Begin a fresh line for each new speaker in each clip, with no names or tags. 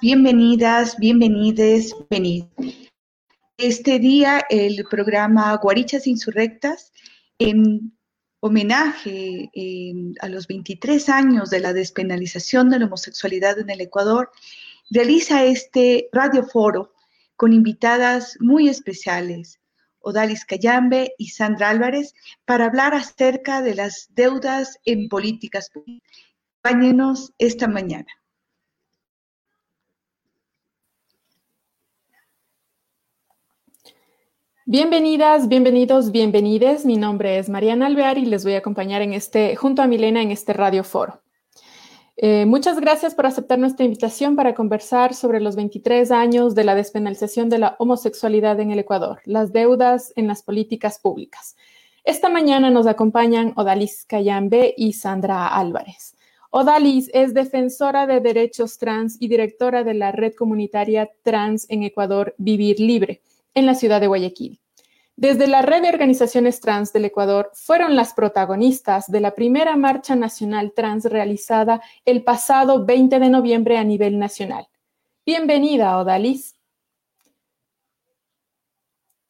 bienvenidas, bienvenides, venid. Este día el programa Guarichas Insurrectas, en homenaje a los 23 años de la despenalización de la homosexualidad en el Ecuador, realiza este radioforo con invitadas muy especiales, Odalis Cayambe y Sandra Álvarez, para hablar acerca de las deudas en políticas públicas. Esta mañana.
Bienvenidas, bienvenidos, bienvenides. Mi nombre es Mariana Alvear y les voy a acompañar en este, junto a Milena en este radio foro. Eh, muchas gracias por aceptar nuestra invitación para conversar sobre los 23 años de la despenalización de la homosexualidad en el Ecuador, las deudas en las políticas públicas. Esta mañana nos acompañan Odalis Cayambe y Sandra Álvarez. Odalis es defensora de derechos trans y directora de la red comunitaria trans en Ecuador Vivir Libre en la ciudad de Guayaquil. Desde la red de organizaciones trans del Ecuador fueron las protagonistas de la primera marcha nacional trans realizada el pasado 20 de noviembre a nivel nacional. Bienvenida, Odalis.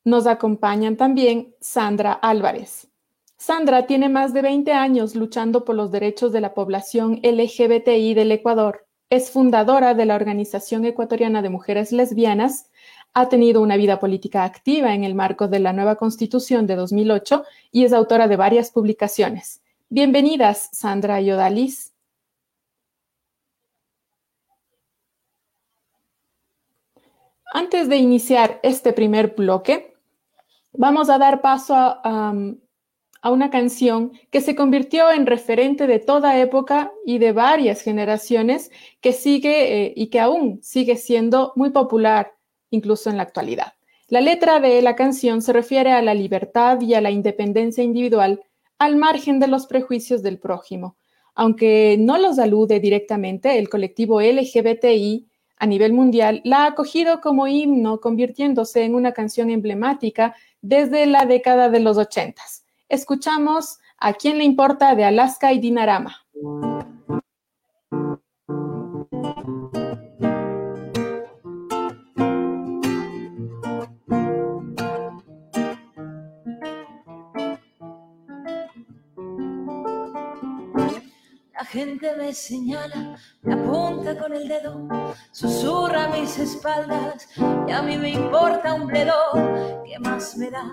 Nos acompañan también Sandra Álvarez. Sandra tiene más de 20 años luchando por los derechos de la población LGBTI del Ecuador. Es fundadora de la Organización Ecuatoriana de Mujeres Lesbianas ha tenido una vida política activa en el marco de la nueva Constitución de 2008 y es autora de varias publicaciones. Bienvenidas, Sandra y Odalis. Antes de iniciar este primer bloque, vamos a dar paso a, una canción que se convirtió en referente de toda época y de varias generaciones, que sigue eh, y que aún sigue siendo muy popular incluso en la actualidad. La letra de la canción se refiere a la libertad y a la independencia individual al margen de los prejuicios del prójimo. Aunque no los alude directamente, el colectivo LGBTI a nivel mundial la ha acogido como himno, convirtiéndose en una canción emblemática desde la década de los ochentas. Escuchamos a quién le importa de Alaska y Dinarama.
Gente me señala, me apunta con el dedo, susurra a mis espaldas y a mí me importa un bledo. ¿Qué más me da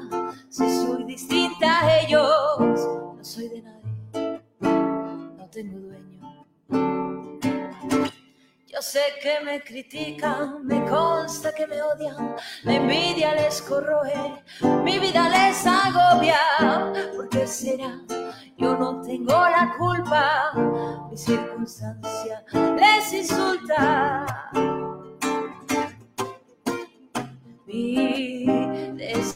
si soy distinta a ellos? No soy de nadie, no tengo dueño. Yo sé que me critican, me consta que me odian, la envidia les corroe, mi vida les agobia. ¿Por qué será? Yo no tengo la culpa, mi circunstancia les insulta. Mi destino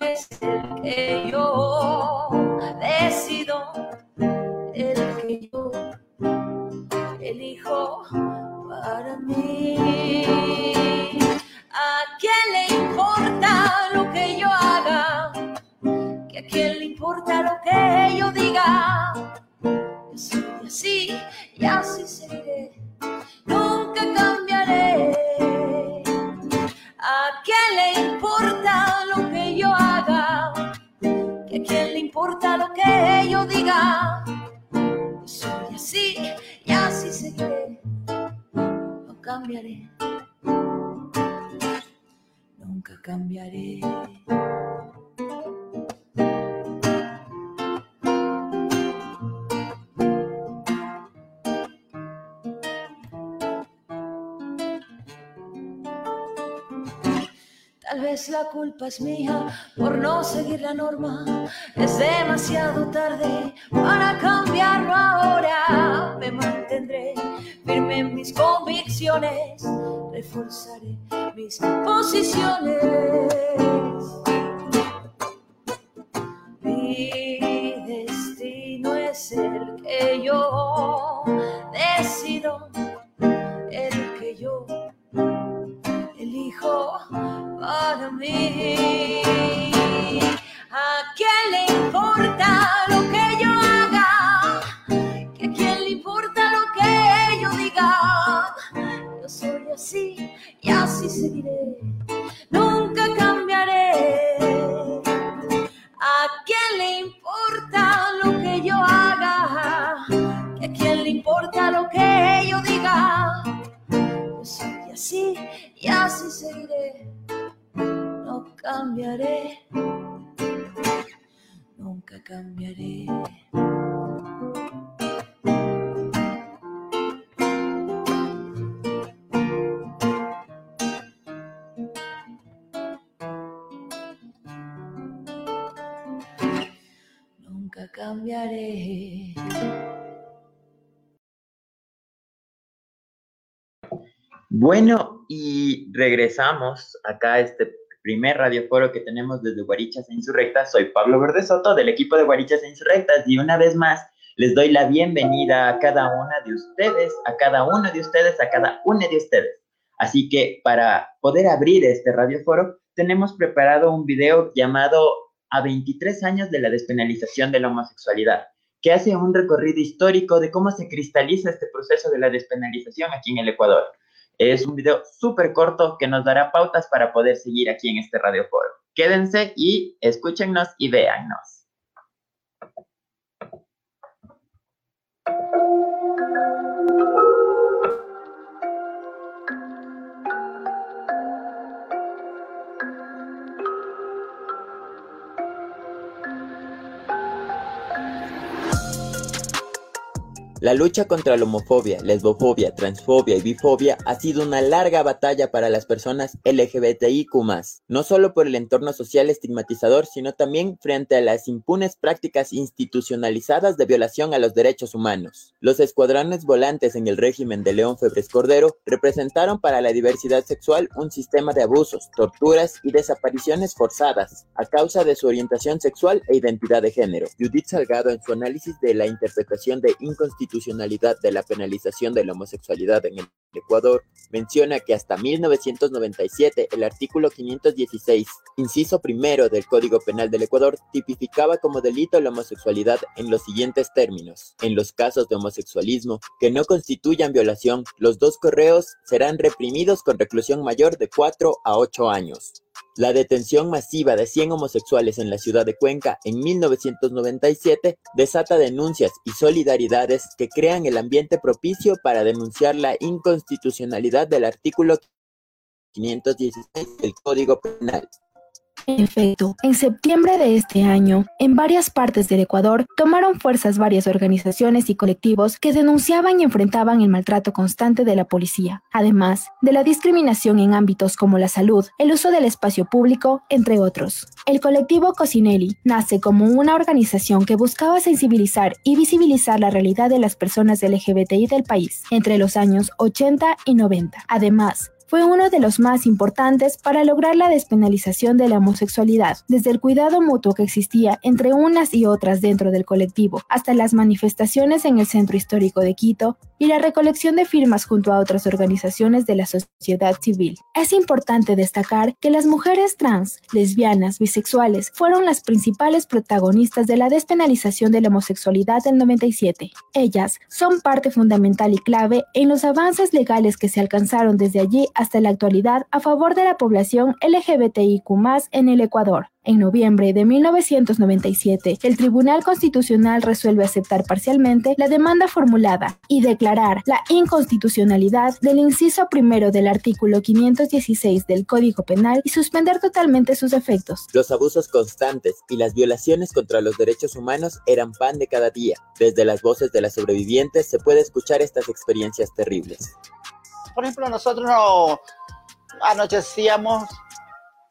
es el que yo decido, el que yo elijo para mí. Importa lo que yo diga? Yo soy así y así seguiré. Nunca cambiaré. ¿A quién le importa lo que yo haga? ¿Que a quién le importa lo que yo diga? Yo soy así y así seguiré. No cambiaré. Nunca cambiaré. La culpa es mía por no seguir la norma. Es demasiado tarde para cambiarlo ahora. Me mantendré firme en mis convicciones. Reforzaré mis posiciones. Mi destino es el que yo decido, el que yo elijo para mí. ¿A cambiaré, nunca cambiaré. cambiaré.
Bueno, y regresamos acá a este primer radioforo que tenemos desde Guarichas e Insurrectas. Soy Pablo Verde Soto del equipo de Guarichas e Insurrectas y una vez más les doy la bienvenida a cada una de ustedes, a cada uno de ustedes, a cada una de ustedes. Así que para poder abrir este radioforo, tenemos preparado un video llamado a 23 años de la despenalización de la homosexualidad, que hace un recorrido histórico de cómo se cristaliza este proceso de la despenalización aquí en el Ecuador. Es un video súper corto que nos dará pautas para poder seguir aquí en este Radio Foro. Quédense y escúchennos y véannos. La lucha contra la homofobia, lesbofobia, transfobia y bifobia ha sido una larga batalla para las personas LGBTIQ+, no solo por el entorno social estigmatizador, sino también frente a las impunes prácticas institucionalizadas de violación a los derechos humanos. Los escuadrones volantes en el régimen de León Febres Cordero representaron para la diversidad sexual un sistema de abusos, torturas y desapariciones forzadas a causa de su orientación sexual e identidad de género. Judith Salgado en su análisis de la interpretación de inconstitucionalidad de la penalización de la homosexualidad en el Ecuador menciona que hasta 1997 el artículo 516, inciso primero del Código Penal del Ecuador, tipificaba como delito la homosexualidad en los siguientes términos. En los casos de homosexualismo que no constituyan violación, los dos correos serán reprimidos con reclusión mayor de 4 a 8 años. La detención masiva de 100 homosexuales en la ciudad de Cuenca en 1997 desata denuncias y solidaridades que crean el ambiente propicio para denunciar la inconstitucionalidad del artículo 516 del Código Penal.
En efecto, en septiembre de este año, en varias partes del Ecuador tomaron fuerzas varias organizaciones y colectivos que denunciaban y enfrentaban el maltrato constante de la policía, además de la discriminación en ámbitos como la salud, el uso del espacio público, entre otros. El colectivo Cosinelli nace como una organización que buscaba sensibilizar y visibilizar la realidad de las personas LGBTI del país entre los años 80 y 90. Además, fue uno de los más importantes para lograr la despenalización de la homosexualidad, desde el cuidado mutuo que existía entre unas y otras dentro del colectivo, hasta las manifestaciones en el centro histórico de Quito y la recolección de firmas junto a otras organizaciones de la sociedad civil. Es importante destacar que las mujeres trans, lesbianas, bisexuales fueron las principales protagonistas de la despenalización de la homosexualidad del 97. Ellas son parte fundamental y clave en los avances legales que se alcanzaron desde allí hasta la actualidad a favor de la población LGBTIQ en el Ecuador. En noviembre de 1997, el Tribunal Constitucional resuelve aceptar parcialmente la demanda formulada y declarar la inconstitucionalidad del inciso primero del artículo 516 del Código Penal y suspender totalmente sus efectos.
Los abusos constantes y las violaciones contra los derechos humanos eran pan de cada día. Desde las voces de las sobrevivientes se puede escuchar estas experiencias terribles.
Por ejemplo, nosotros no anochecíamos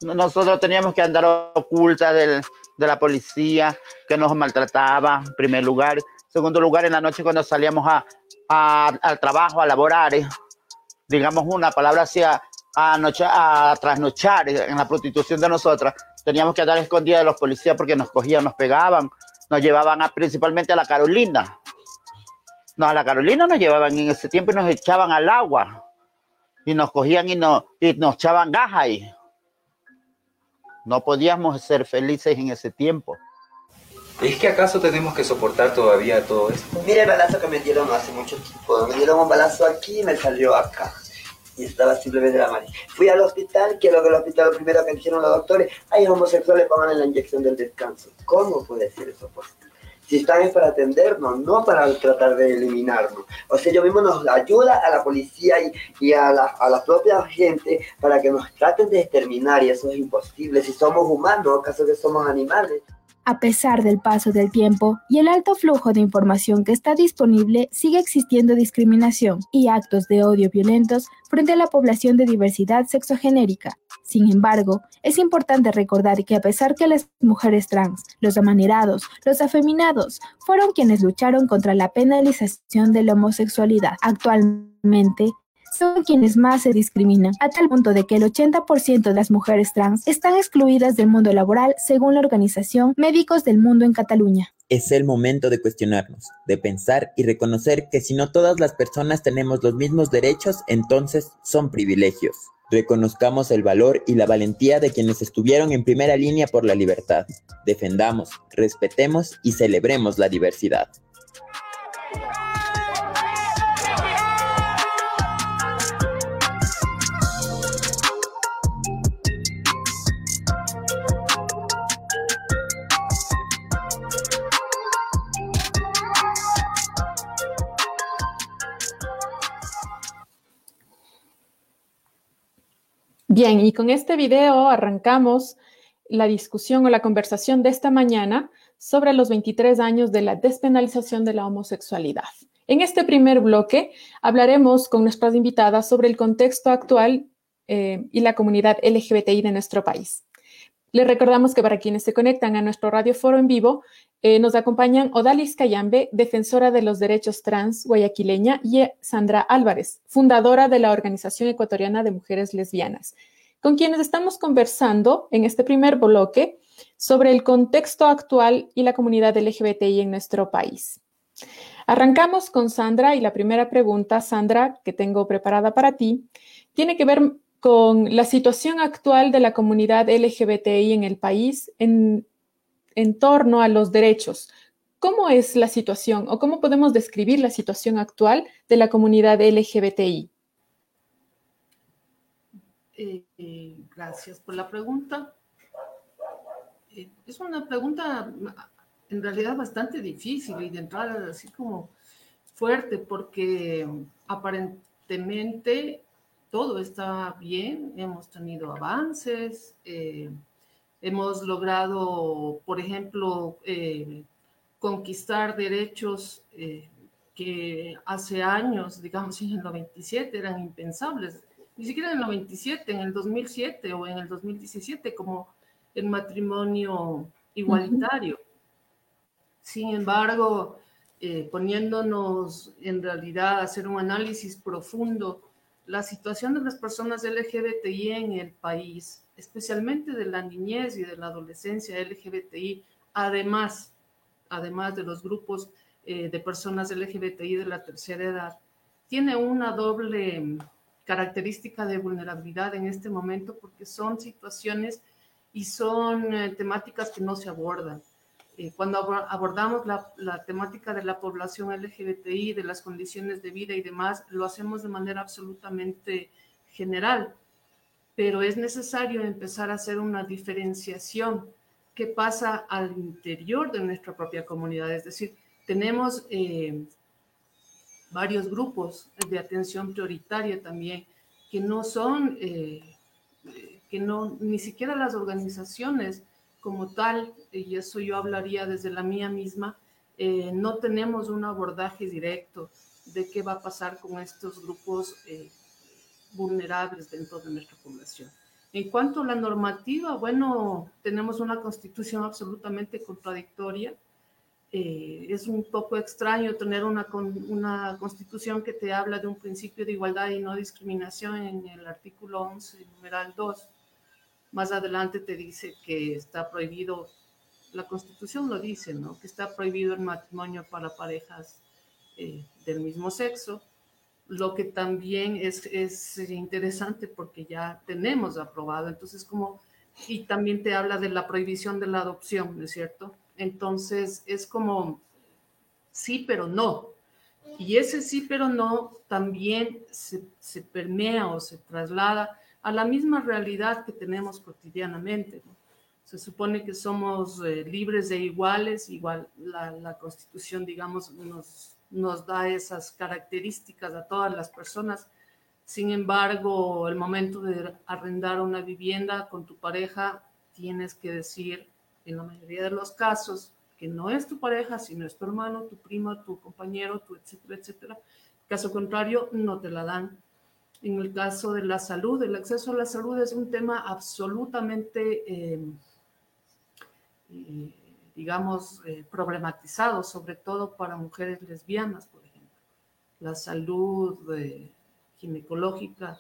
nosotros teníamos que andar ocultas de la policía que nos maltrataba, en primer lugar. Segundo lugar, en la noche cuando salíamos a, al trabajo, a laborar, eh, digamos una palabra así, a, a trasnochar en la prostitución de nosotras, teníamos que andar escondidas de los policías porque nos cogían, nos pegaban, nos llevaban a, principalmente a la Carolina. No, a la Carolina nos llevaban en ese tiempo y nos echaban al agua. Y nos cogían y, nos, y nos echaban gaja ahí. No podíamos ser felices en ese tiempo.
¿Es que acaso tenemos que soportar todavía todo esto?
Mire el balazo que me dieron hace mucho tiempo. Me dieron un balazo aquí y me salió acá. y estaba simplemente la madre. Fui al hospital, que lo que el hospital lo primero que dijeron los doctores, hay homosexuales, pongan la inyección del descanso. ¿Cómo puede ser eso posible? Si están es para atendernos, no para tratar de eliminarnos. O sea, yo mismo nos ayuda a la policía y, y a, la, a la propia gente para que nos traten de exterminar y eso es imposible. Si somos humanos, ¿acaso que somos animales?
A pesar del paso del tiempo y el alto flujo de información que está disponible, sigue existiendo discriminación y actos de odio violentos frente a la población de diversidad sexogenérica. Sin embargo, es importante recordar que a pesar que las mujeres trans, los amanerados, los afeminados, fueron quienes lucharon contra la penalización de la homosexualidad, actualmente son quienes más se discriminan, a tal punto de que el 80% de las mujeres trans están excluidas del mundo laboral según la organización Médicos del Mundo en Cataluña.
Es el momento de cuestionarnos, de pensar y reconocer que si no todas las personas tenemos los mismos derechos, entonces son privilegios. Reconozcamos el valor y la valentía de quienes estuvieron en primera línea por la libertad. Defendamos, respetemos y celebremos la diversidad.
Bien, y con este video arrancamos la discusión o la conversación de esta mañana sobre los 23 años de la despenalización de la homosexualidad. En este primer bloque hablaremos con nuestras invitadas sobre el contexto actual eh, y la comunidad LGBTI de nuestro país. Les recordamos que para quienes se conectan a nuestro radio foro en vivo, eh, nos acompañan Odalis Cayambe, defensora de los derechos trans guayaquileña, y Sandra Álvarez, fundadora de la Organización Ecuatoriana de Mujeres Lesbianas, con quienes estamos conversando en este primer bloque sobre el contexto actual y la comunidad LGBTI en nuestro país. Arrancamos con Sandra y la primera pregunta, Sandra, que tengo preparada para ti, tiene que ver con la situación actual de la comunidad LGBTI en el país en, torno a los derechos. ¿Cómo es la situación o cómo podemos describir la situación actual de la comunidad LGBTI?
Eh, eh, gracias por la pregunta. Eh, es una pregunta en realidad bastante difícil y de entrada así como fuerte porque aparentemente todo está bien, hemos tenido avances, eh, hemos logrado, por ejemplo, eh, conquistar derechos eh, que hace años, digamos en el 97, eran impensables, ni siquiera en el 97, en el 2007 o en el 2017, como el matrimonio igualitario. Sin embargo, poniéndonos en realidad a hacer un análisis profundo la situación de las personas LGBTI en el país, especialmente de la niñez y de la adolescencia LGBTI, además, además de los grupos eh, de personas LGBTI de la tercera edad, tiene una doble mm, característica de vulnerabilidad en este momento porque son situaciones y son eh, temáticas que no se abordan. Eh, cuando abordamos la, temática de la población LGBTI, de las condiciones de vida y demás, lo hacemos de manera absolutamente general, pero es necesario empezar a hacer una diferenciación que pasa al interior de nuestra propia comunidad. Es decir, tenemos eh, varios grupos de atención prioritaria también que no son, eh, que no, ni siquiera las organizaciones como tal, y eso yo hablaría desde la mía misma, eh, no tenemos un abordaje directo de qué va a pasar con estos grupos eh, vulnerables dentro de nuestra población. En cuanto a la normativa, bueno, tenemos una constitución absolutamente contradictoria. Eh, es un poco extraño tener una, una constitución que te habla de un principio de igualdad y no discriminación en el artículo 11, numeral 2 más adelante te dice que está prohibido, la constitución lo dice, ¿no? Que está prohibido el matrimonio para parejas eh, del mismo sexo, lo que también es, es interesante porque ya tenemos aprobado, entonces como, y también te habla de la prohibición de la adopción, ¿no es cierto? Entonces es como, sí, pero no. Y ese sí, pero no, también se, se permea o se traslada a la misma realidad que tenemos cotidianamente. Se supone que somos eh, libres e iguales, igual la, Constitución, digamos, nos, nos da esas características a todas las personas. Sin embargo, el momento de arrendar una vivienda con tu pareja, tienes que decir, en la mayoría de los casos, que no es tu pareja, sino es tu hermano, tu primo, tu compañero, tu etcétera, etcétera. Caso contrario, no te la dan. En el caso de la salud, el acceso a la salud es un tema absolutamente, eh, eh, digamos, eh, problematizado, sobre todo para mujeres lesbianas, por ejemplo. La salud ginecológica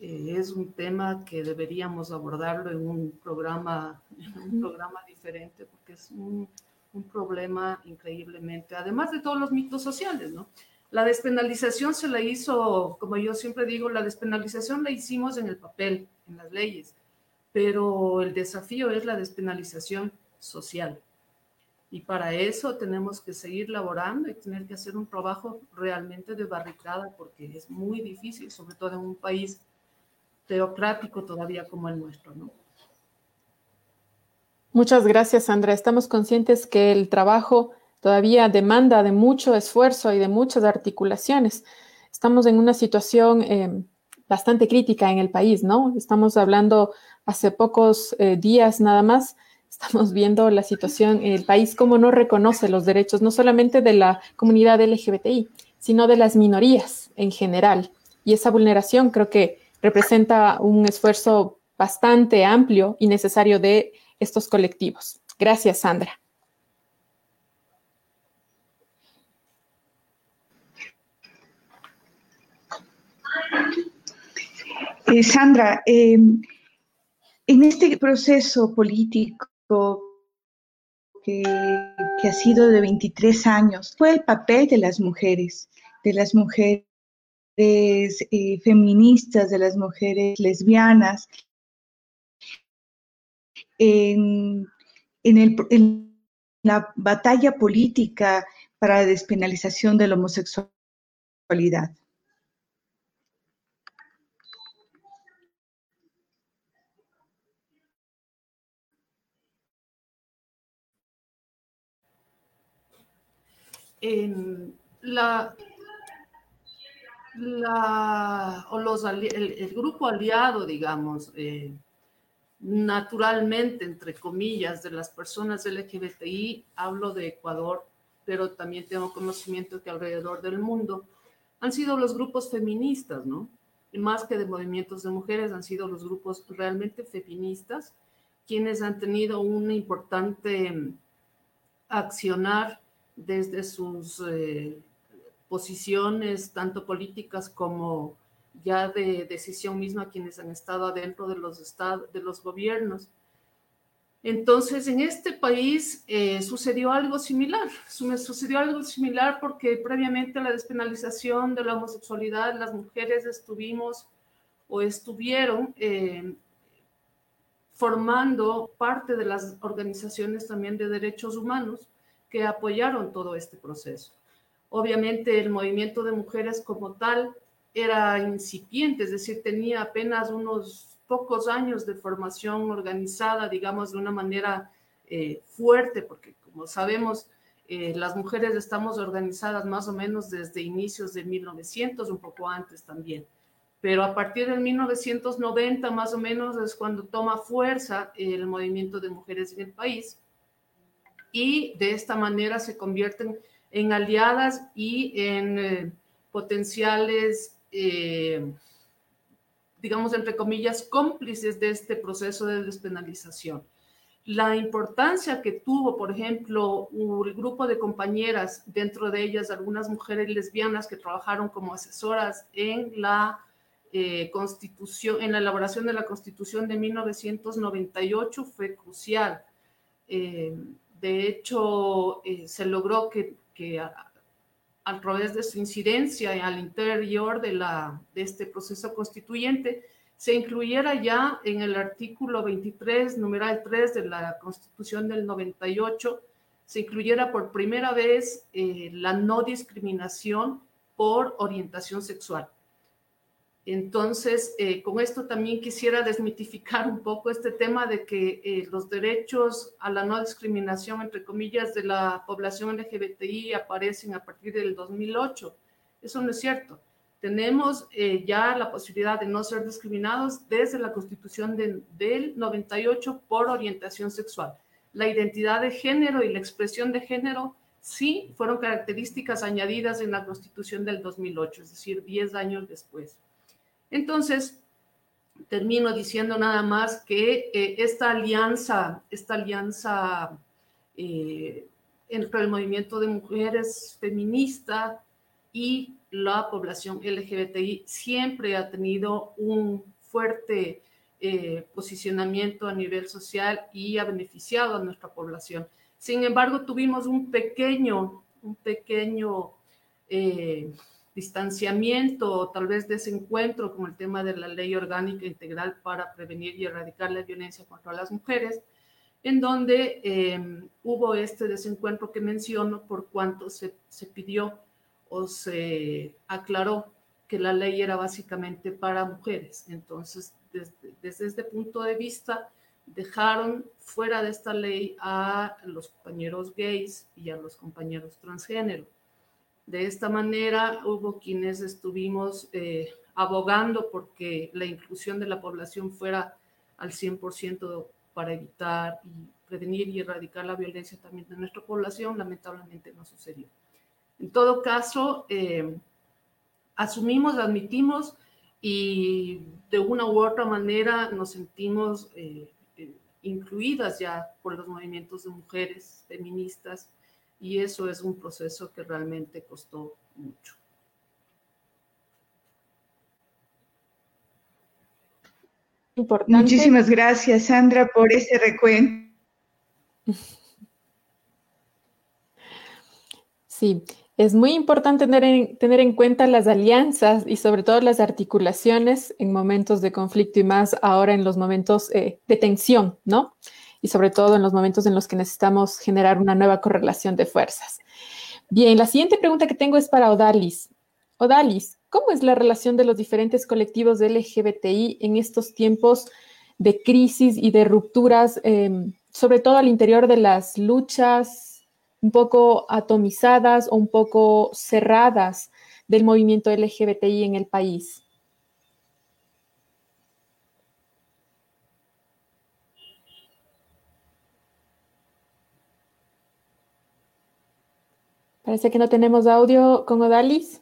es un tema que deberíamos abordarlo en un programa, en un programa diferente, porque es un, un problema increíblemente, además de todos los mitos sociales, ¿no? La despenalización se la hizo, como yo siempre digo, la despenalización la hicimos en el papel, en las leyes, pero el desafío es la despenalización social. Y para eso tenemos que seguir laborando y tener que hacer un trabajo realmente de barricada, porque es muy difícil, sobre todo en un país teocrático todavía como el nuestro, ¿no?
Muchas gracias, Sandra. Estamos conscientes que el trabajo todavía demanda de mucho esfuerzo y de muchas articulaciones. Estamos en una situación eh, bastante crítica en el país, ¿no? Estamos hablando hace pocos eh, días nada más, estamos viendo la situación en el país, cómo no reconoce los derechos, no solamente de la comunidad LGBTI, sino de las minorías en general. Y esa vulneración creo que representa un esfuerzo bastante amplio y necesario de estos colectivos. Gracias, Sandra.
Eh, Sandra, eh, en este proceso político que, ha sido de 23 años, fue el papel de las mujeres, de las mujeres eh, feministas, de las mujeres lesbianas, en, en la batalla política para la despenalización de la homosexualidad.
La, la, o los, el, grupo aliado, digamos, eh, naturalmente, entre comillas, de las personas LGBTI, hablo de Ecuador, pero también tengo conocimiento que alrededor del mundo han sido los grupos feministas, ¿no? Y más que de movimientos de mujeres, han sido los grupos realmente feministas quienes han tenido un importante accionar desde sus eh, posiciones, tanto políticas como ya de decisión misma, quienes han estado adentro de los, estados, de los gobiernos. Entonces, en este país eh, sucedió algo similar. Sucedió algo similar porque previamente a la despenalización de la homosexualidad, las mujeres estuvimos o estuvieron eh, formando parte de las organizaciones también de derechos humanos que apoyaron todo este proceso. Obviamente el movimiento de mujeres como tal era incipiente, es decir, tenía apenas unos pocos años de formación organizada, digamos, de una manera eh, fuerte, porque como sabemos, eh, las mujeres estamos organizadas más o menos desde inicios de 1900, un poco antes también. Pero a partir de 1990 más o menos es cuando toma fuerza el movimiento de mujeres en el país y de esta manera se convierten en aliadas y en eh, potenciales, eh, digamos, entre comillas, cómplices de este proceso de despenalización. La importancia que tuvo, por ejemplo, un grupo de compañeras, dentro de ellas algunas mujeres lesbianas que trabajaron como asesoras en la eh, constitución, en la elaboración de la constitución de 1998 fue crucial. De hecho, eh, se logró que, a, través de su incidencia al interior de este proceso constituyente se incluyera ya en el artículo 23, numeral 3 de la Constitución del 98, se incluyera por primera vez eh, la no discriminación por orientación sexual. Entonces, eh, con esto también quisiera desmitificar un poco este tema de que eh, los derechos a la no discriminación, entre comillas, de la población LGBTI aparecen a partir del 2008. Eso no es cierto. Tenemos eh, ya la posibilidad de no ser discriminados desde la constitución del 98 por orientación sexual. La identidad de género y la expresión de género sí fueron características añadidas en la constitución del 2008, es decir, 10 años después. Entonces, termino diciendo nada más que eh, esta alianza, esta alianza eh, entre el movimiento de mujeres feminista y la población LGBTI siempre ha tenido un fuerte eh, posicionamiento a nivel social y ha beneficiado a nuestra población. Sin embargo, tuvimos un pequeño, un pequeño distanciamiento tal vez desencuentro con el tema de la ley orgánica integral para prevenir y erradicar la violencia contra las mujeres, en donde eh, hubo este desencuentro que menciono por cuanto se, se pidió o se aclaró que la ley era básicamente para mujeres. Entonces, desde, desde este punto de vista, dejaron fuera de esta ley a los compañeros gays y a los compañeros transgénero. De esta manera hubo quienes estuvimos eh, abogando porque la inclusión de la población fuera al 100% para evitar y prevenir y erradicar la violencia también de nuestra población. Lamentablemente no sucedió. En todo caso, eh, asumimos, admitimos y de una u otra manera nos sentimos eh, incluidas ya por los movimientos de mujeres feministas y eso es un proceso que realmente costó mucho.
Muchísimas gracias, Sandra, por ese recuento.
Sí, es muy importante tener en, tener en, cuenta las alianzas y sobre todo las articulaciones en momentos de conflicto y más ahora en los momentos eh, de tensión, ¿no? Y sobre todo en los momentos en los que necesitamos generar una nueva correlación de fuerzas. Bien, la siguiente pregunta que tengo es para Odalis. Odalis, ¿cómo es la relación de los diferentes colectivos de LGBTI en estos tiempos de crisis y de rupturas, eh, sobre todo al interior de las luchas un poco atomizadas o un poco cerradas del movimiento LGBTI en el país? Parece que no tenemos audio con Odalis.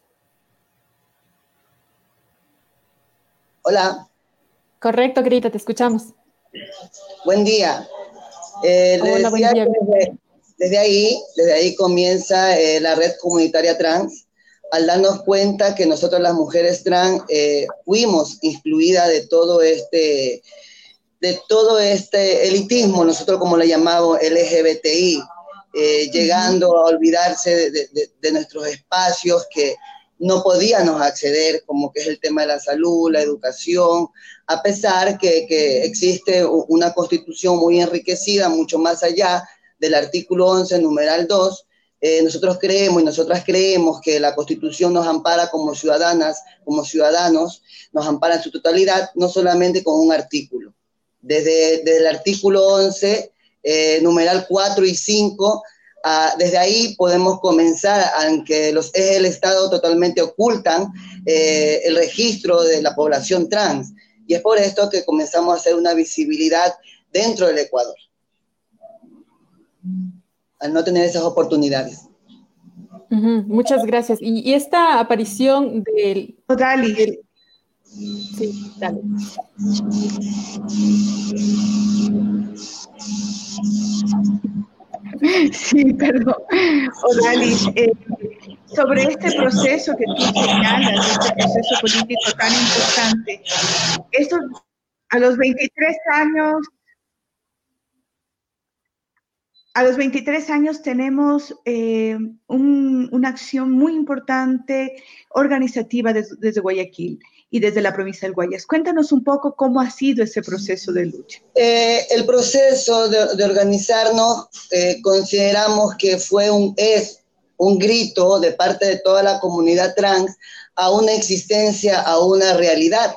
Hola.
Correcto, querida, te escuchamos.
Buen día. Eh, Hola, buen día. Desde, ahí, desde ahí comienza eh, la red comunitaria trans, al darnos cuenta que nosotros las mujeres trans eh, fuimos incluidas de todo este de todo este elitismo, nosotros como le llamamos LGBTI, eh, llegando a olvidarse de, nuestros espacios que no podíamos acceder, como que es el tema de la salud, la educación, a pesar que, que existe una constitución muy enriquecida, mucho más allá del artículo 11, numeral 2, eh, nosotros creemos y nosotras creemos que la Constitución nos ampara como ciudadanas, como ciudadanos, nos ampara en su totalidad, no solamente con un artículo. Desde, desde el artículo 11 eh, numeral 4 y 5. Ah, desde ahí podemos comenzar, aunque los ejes del Estado totalmente ocultan eh, el registro de la población trans. Y es por esto que comenzamos a hacer una visibilidad dentro del Ecuador, al no tener esas oportunidades.
muchas gracias. Y, esta aparición del...
Dali.
Sí, dale.
Sí, perdón. Odalis, eh, sobre este proceso que tú señalas, este proceso político tan importante, esto a los 23 años a los 23 años tenemos eh, una acción muy importante organizativa desde, Guayaquil y desde la provincia del Guayas. Cuéntanos un poco cómo ha sido ese proceso de lucha.
Eh, el proceso de, organizarnos eh, consideramos que fue un, es un grito de parte de toda la comunidad trans a una existencia, a una realidad.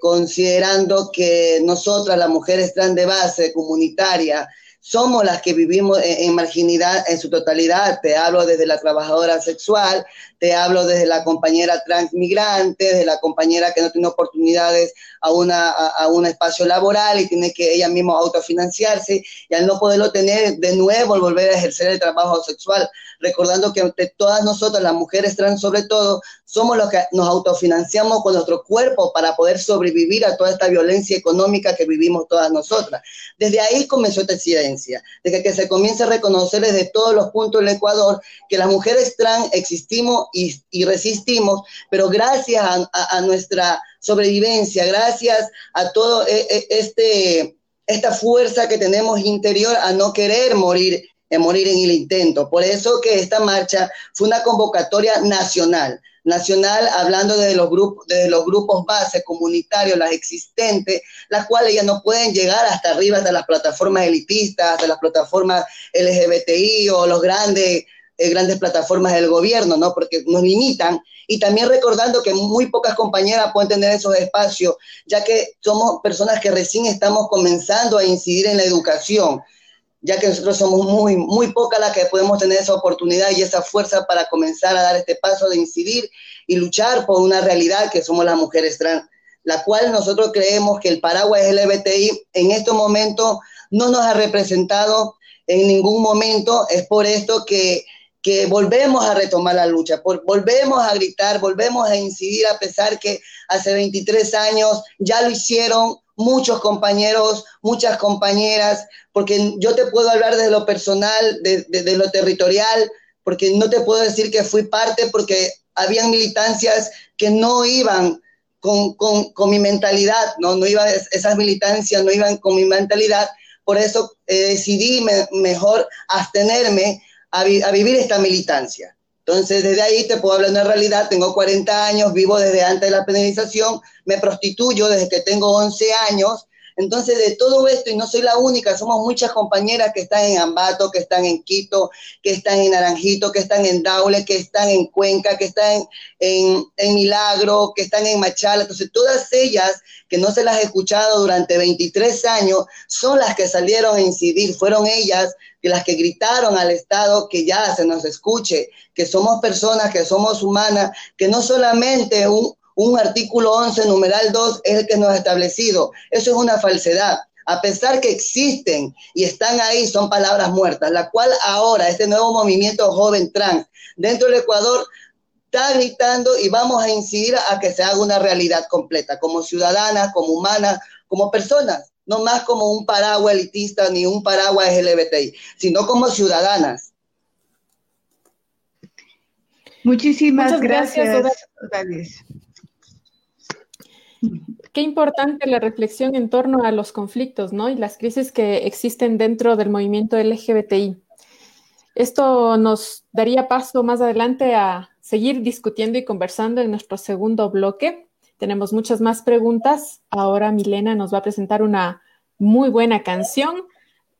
considerando que nosotras, las mujeres trans de base comunitaria, somos las que vivimos en, marginidad en su totalidad. Te hablo desde la trabajadora sexual, te hablo desde la compañera transmigrante, desde la compañera que no tiene oportunidades a, una, a, un espacio laboral y tiene que ella misma autofinanciarse y al no poderlo tener de nuevo volver a ejercer el trabajo sexual, recordando que todas nosotras, las mujeres trans sobre todo, somos los que nos autofinanciamos con nuestro cuerpo para poder sobrevivir a toda esta violencia económica que vivimos todas nosotras. Desde ahí comenzó esta incidencia, desde que se comienza a reconocer desde todos los puntos del Ecuador que las mujeres trans existimos y, resistimos, pero gracias a, nuestra sobrevivencia, gracias a todo e, e, este esta fuerza que tenemos interior a no querer morir morir en el intento. Por eso que esta marcha fue una convocatoria nacional, nacional hablando de los grupos, de los grupos base comunitarios, las existentes, las cuales ya no pueden llegar hasta arriba de las plataformas elitistas, de las plataformas LGBTI o los grandes eh, grandes plataformas del gobierno, ¿no? Porque nos limitan. Y también recordando que muy pocas compañeras pueden tener esos espacios, ya que somos personas que recién estamos comenzando a incidir en la educación ya que nosotros somos muy, muy pocas las que podemos tener esa oportunidad y esa fuerza para comenzar a dar este paso de incidir y luchar por una realidad que somos las mujeres trans, la cual nosotros creemos que el paraguas LGBTI en este momento no nos ha representado en ningún momento. Es por esto que, que volvemos a retomar la lucha, por, volvemos a gritar, volvemos a incidir a pesar que hace 23 años ya lo hicieron muchos compañeros, muchas compañeras, porque yo te puedo hablar de lo personal, de, lo territorial, porque no te puedo decir que fui parte, porque habían militancias que no iban con, mi mentalidad, ¿no? no iban, esas militancias no iban con mi mentalidad, por eso eh, decidí mejor abstenerme a, vivir esta militancia. Entonces, desde ahí te puedo hablar de una realidad. Tengo 40 años, vivo desde antes de la penalización, me prostituyo desde que tengo 11 años. Entonces, de todo esto, y no soy la única, somos muchas compañeras que están en Ambato, que están en Quito, que están en Naranjito, que están en Daule, que están en Cuenca, que están en, en Milagro, que están en Machala. Entonces, todas ellas que no se las he escuchado durante 23 años son las que salieron a incidir, fueron ellas las que gritaron al Estado que ya se nos escuche, que somos personas, que somos humanas, que no solamente un, un artículo 11, numeral 2, es el que nos ha establecido. Eso es una falsedad. A pesar que existen y están ahí, son palabras muertas, la cual ahora este nuevo movimiento joven trans dentro del Ecuador está gritando y vamos a incidir a que se haga una realidad completa, como ciudadanas, como humanas, como personas no más como un paraguas elitista ni un paraguas LGBTI, sino como ciudadanas.
Muchísimas gracias, gracias
Qué importante la reflexión en torno a los conflictos ¿no? y las crisis que existen dentro del movimiento LGBTI. Esto nos daría paso más adelante a seguir discutiendo y conversando en nuestro segundo bloque. Tenemos muchas más preguntas. Ahora Milena nos va a presentar una muy buena canción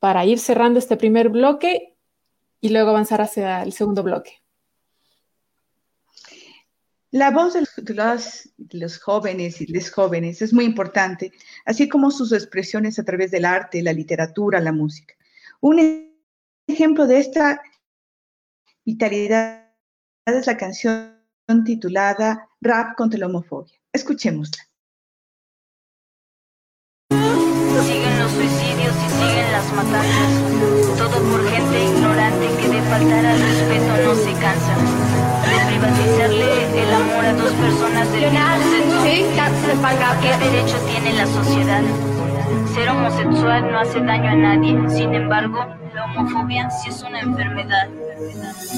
para ir cerrando este primer bloque y luego avanzar hacia el segundo bloque.
La voz de los, jóvenes y les jóvenes es muy importante, así como sus expresiones a través del arte, la literatura, la música. Un ejemplo de esta vitalidad es la canción titulada Rap contra la homofobia. Escuchémosla.
Siguen los suicidios y siguen las matanzas. Todo por gente ignorante que de faltar al respeto no se cansa. De privatizarle el amor a dos personas sexo. ¿Qué derecho tiene la sociedad? Ser homosexual no hace daño a nadie. Sin embargo, la homofobia sí es una enfermedad.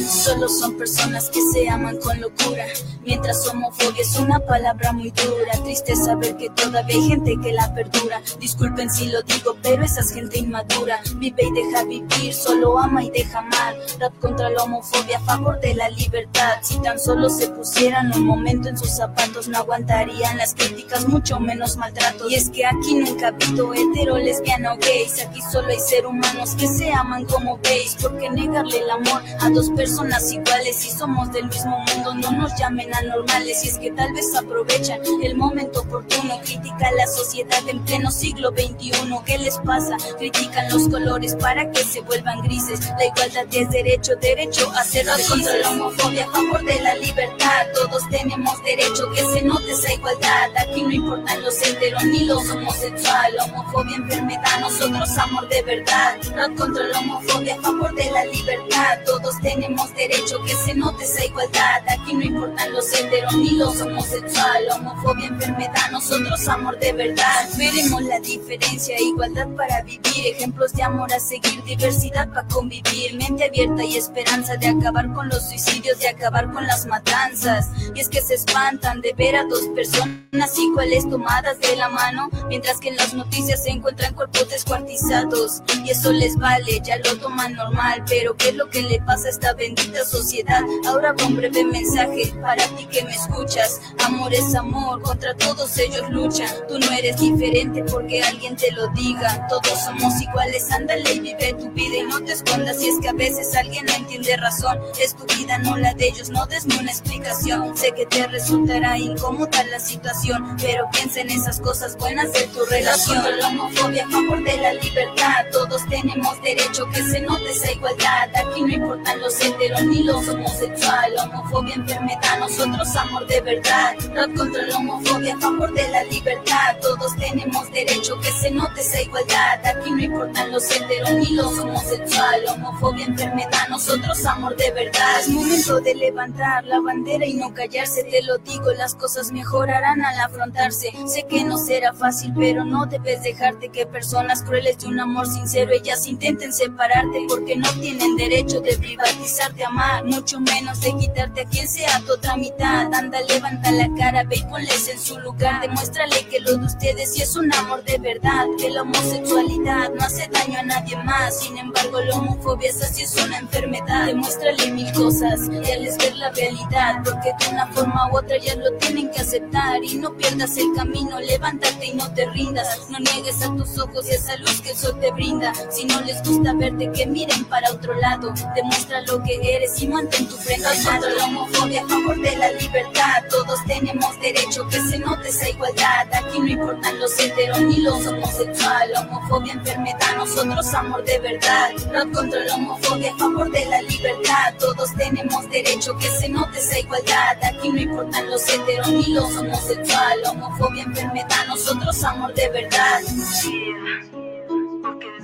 Solo son personas que se aman con locura, mientras homofobia es una palabra muy dura. Triste saber que todavía hay gente que la perdura. Disculpen si lo digo, pero esa es gente inmadura. Vive y deja vivir, solo ama y deja mal. Rap contra la homofobia a favor de la libertad. Si tan solo se pusieran un momento en sus zapatos, no aguantarían las críticas, mucho menos maltrato. Y es que aquí nunca ha hetero, lesbiana o gays. Aquí solo hay seres humanos que se aman como veis. Porque negarle el amor a dos personas iguales si somos del mismo mundo? No nos llamen anormales. Y es que tal vez aprovechan el momento oportuno. Critica la sociedad en pleno siglo XXI. ¿Qué les pasa? Critican los colores para que se vuelvan grises. La igualdad es derecho, derecho a ser contra la homofobia, a favor de la libertad. Todos tenemos derecho que se note esa igualdad. Aquí no importan los heteros ni los homosexuales. Homofobia, enfermedad, nosotros amor de verdad. No contra la homofobia, a favor de la libertad. Tenemos derecho que se note esa igualdad. Aquí no importan los heteros ni los homosexuales. Homofobia, enfermedad, nosotros amor de verdad. Veremos la diferencia, igualdad para vivir. Ejemplos de amor a seguir, diversidad para convivir. Mente abierta y esperanza de acabar con los suicidios, de acabar con las matanzas. Y es que se espantan de ver a dos personas iguales tomadas de la mano, mientras que en las noticias se encuentran cuerpos descuartizados. Y eso les vale, ya lo toman normal. Pero ¿qué es lo que le pasa a esta bendita sociedad? Ahora con breve mensaje para ti que me escuchas. Amor es amor, contra todos ellos luchan. Tú no eres diferente porque alguien te lo diga. Todos somos iguales, ándale y vive tu vida y no te escondas. Si es que a veces alguien no entiende razón, es tu vida, no la de ellos. No des ni una explicación. Sé que te resultará incómoda la situación, pero piensa en esas cosas buenas de tu relación. La homofobia a favor de la libertad. Todos tenemos derecho que se note esa igualdad. Aquí no importan los heteros ni los homosexuales. Homofobia, enfermedad, nosotros amor de verdad. Rap contra la homofobia a favor de la libertad. Todos tenemos derecho que se note esa igualdad. Aquí no importan los heteros ni los homosexuales. Homofobia, enfermedad, nosotros amor de verdad. Es momento de levantar la bandera y no callarse. Te lo digo, las cosas mejorarán al afrontarse. Sé que no será fácil, pero no debes dejarte que personas crueles de un amor sincero ellas intenten separarte porque no tienen derecho de privatizarte amar, mucho menos de quitarte a quien sea tu otra mitad. Anda, levanta la cara, ve y ponles en su lugar. Demuéstrale que lo de ustedes sí es un amor de verdad, que la homosexualidad no hace daño a nadie más. Sin embargo, la homofobia es así, es una enfermedad. Demuéstrale mil cosas y les ver la realidad, porque de una forma u otra ya lo tienen que aceptar. Y no pierdas el camino, levántate y no te rindas. No niegues a tus ojos esa luz que el sol te brinda. Si no les gusta verte, que miren para otro lado. Demuestra lo que eres y mantén tu frente alto. La homofobia a favor de la libertad. Todos tenemos derecho que se note esa igualdad. Aquí no importan los heteros ni los homosexuales. Homofobia, enfermedad, nosotros amor de verdad. Rap contra la homofobia a favor de la libertad. Todos tenemos derecho que se note esa igualdad. Aquí no importan los heteros ni los homosexuales. Homofobia, enfermedad, nosotros amor de verdad.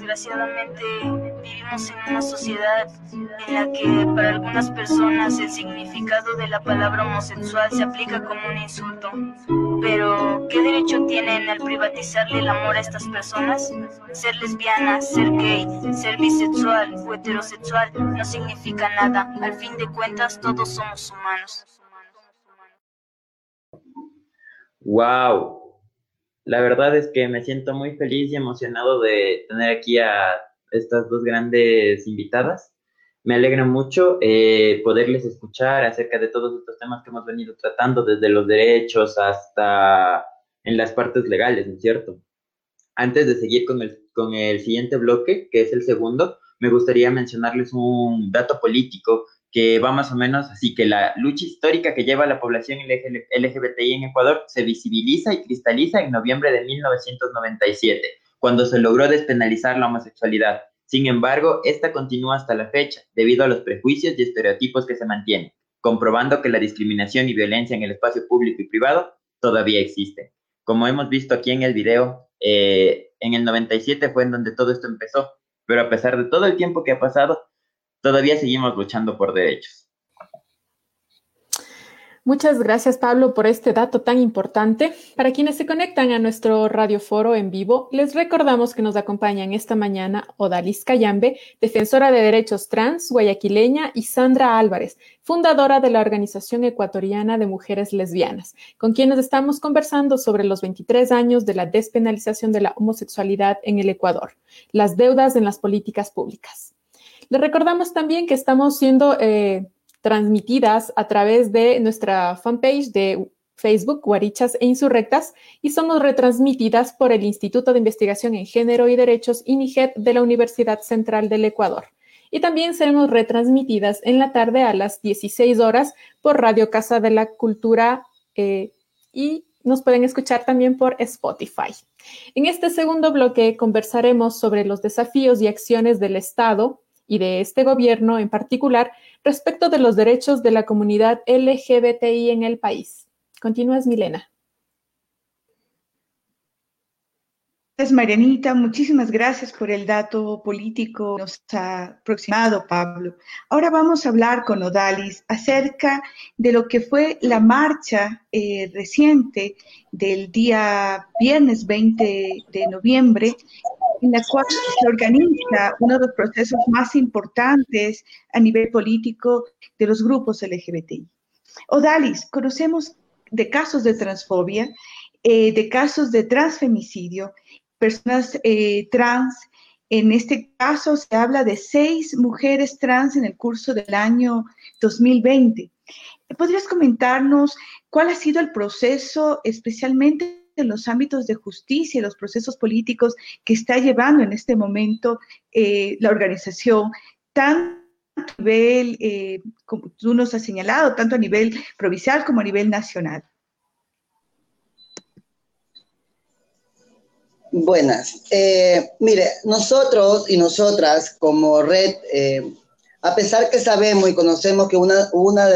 Desgraciadamente vivimos en una sociedad en la que para algunas personas el significado de la palabra homosexual se aplica como un insulto. Pero, ¿qué derecho tienen al privatizarle el amor a estas personas? Ser lesbiana, ser gay, ser bisexual o heterosexual no significa nada. Al fin de cuentas, todos somos humanos.
Wow, la verdad es que me siento muy feliz y emocionado de tener aquí a estas dos grandes invitadas. Me alegra mucho eh, poderles escuchar acerca de todos estos temas que hemos venido tratando, desde los derechos hasta en las partes legales, ¿no es cierto? Antes de seguir con el, con el siguiente bloque, que es el segundo, me gustaría mencionarles un dato político que va más o menos así, que la lucha histórica que lleva la población LGBTI en Ecuador se visibiliza y cristaliza en noviembre de 1997, cuando se logró despenalizar la homosexualidad. Sin embargo, esta continúa hasta la fecha, debido a los prejuicios y estereotipos que se mantienen, comprobando que la discriminación y violencia en el espacio público y privado todavía existen. Como hemos visto aquí en el video, eh, en el 97 fue en donde todo esto empezó, pero a pesar de todo el tiempo que ha pasado, todavía seguimos luchando por derechos.
Muchas gracias, Pablo, por este dato tan importante. Para quienes se conectan a nuestro radioforo en vivo, les recordamos que nos acompañan esta mañana Odalis Cayambe, defensora de derechos trans, guayaquileña, y Sandra Álvarez, fundadora de la Organización Ecuatoriana de Mujeres Lesbianas, con quienes estamos conversando sobre los 23 años de la despenalización de la homosexualidad en el Ecuador, las deudas en las políticas públicas. Les recordamos también que estamos siendo... Eh, transmitidas a través de nuestra fanpage de Facebook, Guarichas e Insurrectas, y somos retransmitidas por el Instituto de Investigación en Género y Derechos, INIGET, de la Universidad Central del Ecuador. Y también seremos retransmitidas en la tarde a las 16 horas por Radio Casa de la Cultura eh, y nos pueden escuchar también por Spotify. En este segundo bloque conversaremos sobre los desafíos y acciones del Estado y de este gobierno en particular respecto de los derechos de la comunidad LGBTI en el país. Continúas, Milena.
Gracias, Marianita. Muchísimas gracias por el dato político que nos ha aproximado, Pablo. Ahora vamos a hablar con Odalis acerca de lo que fue la marcha eh, reciente del día viernes 20 de noviembre en la cual se organiza uno de los procesos más importantes a nivel político de los grupos LGBTI. Odalis, conocemos de casos de transfobia, eh, de casos de transfemicidio, personas eh, trans. En este caso se habla de seis mujeres trans en el curso del año 2020. ¿Podrías comentarnos cuál ha sido el proceso, especialmente en los ámbitos de justicia y los procesos políticos que está llevando en este momento eh, la organización, tanto a nivel, eh, como tú nos has señalado, tanto a nivel provincial como a nivel nacional.
Buenas. Eh, mire, nosotros y nosotras como red a pesar que sabemos y conocemos que una, una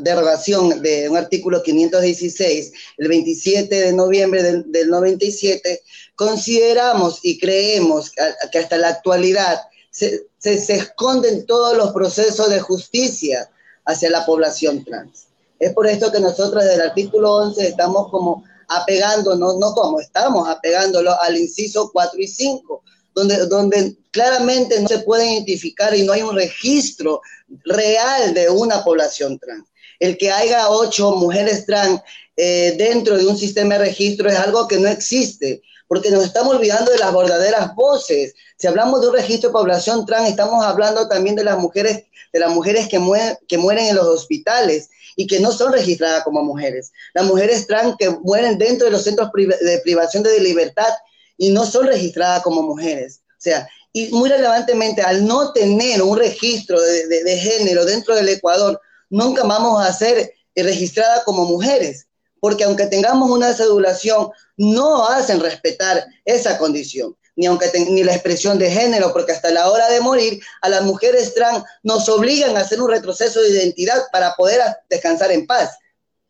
derogación de un artículo 516, el 27 de noviembre del, 97, consideramos y creemos que, hasta la actualidad se, se, esconden todos los procesos de justicia hacia la población trans. Es por esto que nosotros desde el artículo 11 estamos como apegándonos, no como estamos apegándolo al inciso 4 y 5, donde, donde claramente no se puede identificar y no hay un registro real de una población trans. El que haya ocho mujeres trans eh, dentro de un sistema de registro es algo que no existe, porque nos estamos olvidando de las verdaderas voces. Si hablamos de un registro de población trans, estamos hablando también de las mujeres, de las mujeres que, que mueren en los hospitales y que no son registradas como mujeres. Las mujeres trans que mueren dentro de los centros de privación de libertad y no son registradas como mujeres. O sea, y muy relevantemente, al no tener un registro de, género dentro del Ecuador, nunca vamos a ser registradas como mujeres, porque aunque tengamos una cedulación, no hacen respetar esa condición, ni aunque ni la expresión de género, porque hasta la hora de morir, a las mujeres trans nos obligan a hacer un retroceso de identidad para poder descansar en paz.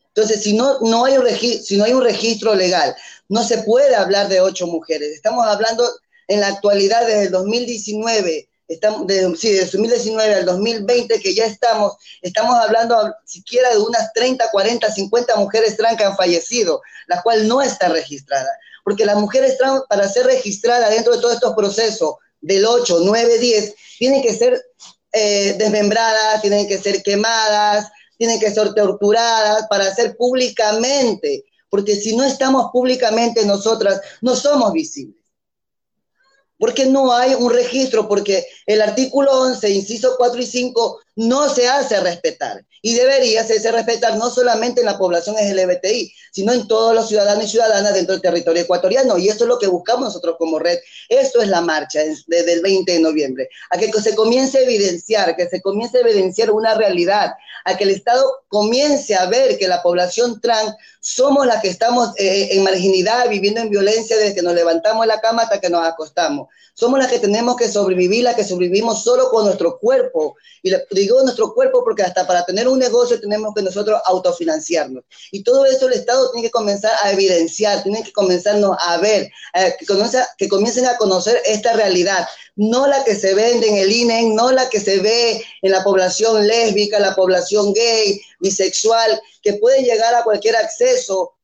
Entonces, si no, no hay un si no hay un registro legal, no se puede hablar de ocho mujeres. Estamos hablando en la actualidad desde el 2019, estamos, de, sí, desde 2019 al 2020 que ya estamos, estamos hablando siquiera de unas 30, 40, 50 mujeres trans que han fallecido, la cual no está registrada. Porque las mujeres trans, para ser registradas dentro de todos estos procesos del 8, 9, 10, tienen que ser eh, desmembradas, tienen que ser quemadas, tienen que ser torturadas para ser públicamente, porque si no estamos públicamente nosotras, no somos visibles. Porque no hay un registro, porque el artículo 11, inciso 4 y 5, no se hace respetar. Y debería hacerse respetar no solamente en la población LGBTI, sino en todos los ciudadanos y ciudadanas dentro del territorio ecuatoriano. Y eso es lo que buscamos nosotros como red. Esto es la marcha desde el 20 de noviembre. A que se comience a evidenciar, que se comience a evidenciar una realidad, a que el Estado comience a ver que la población trans somos las que estamos eh, en marginidad, viviendo en violencia desde que nos levantamos de la cama hasta que nos acostamos. Somos las que tenemos que sobrevivir, las que sobrevivimos solo con nuestro cuerpo. Y castigó nuestro cuerpo porque hasta para tener un negocio tenemos que nosotros autofinanciarnos. Y todo eso el Estado tiene que comenzar a evidenciar, tiene que comenzarnos a ver, que, que comiencen a conocer esta realidad, no la que se vende en el INE, no la que se ve en la población lésbica, la población gay, bisexual, que puede llegar a cualquier acceso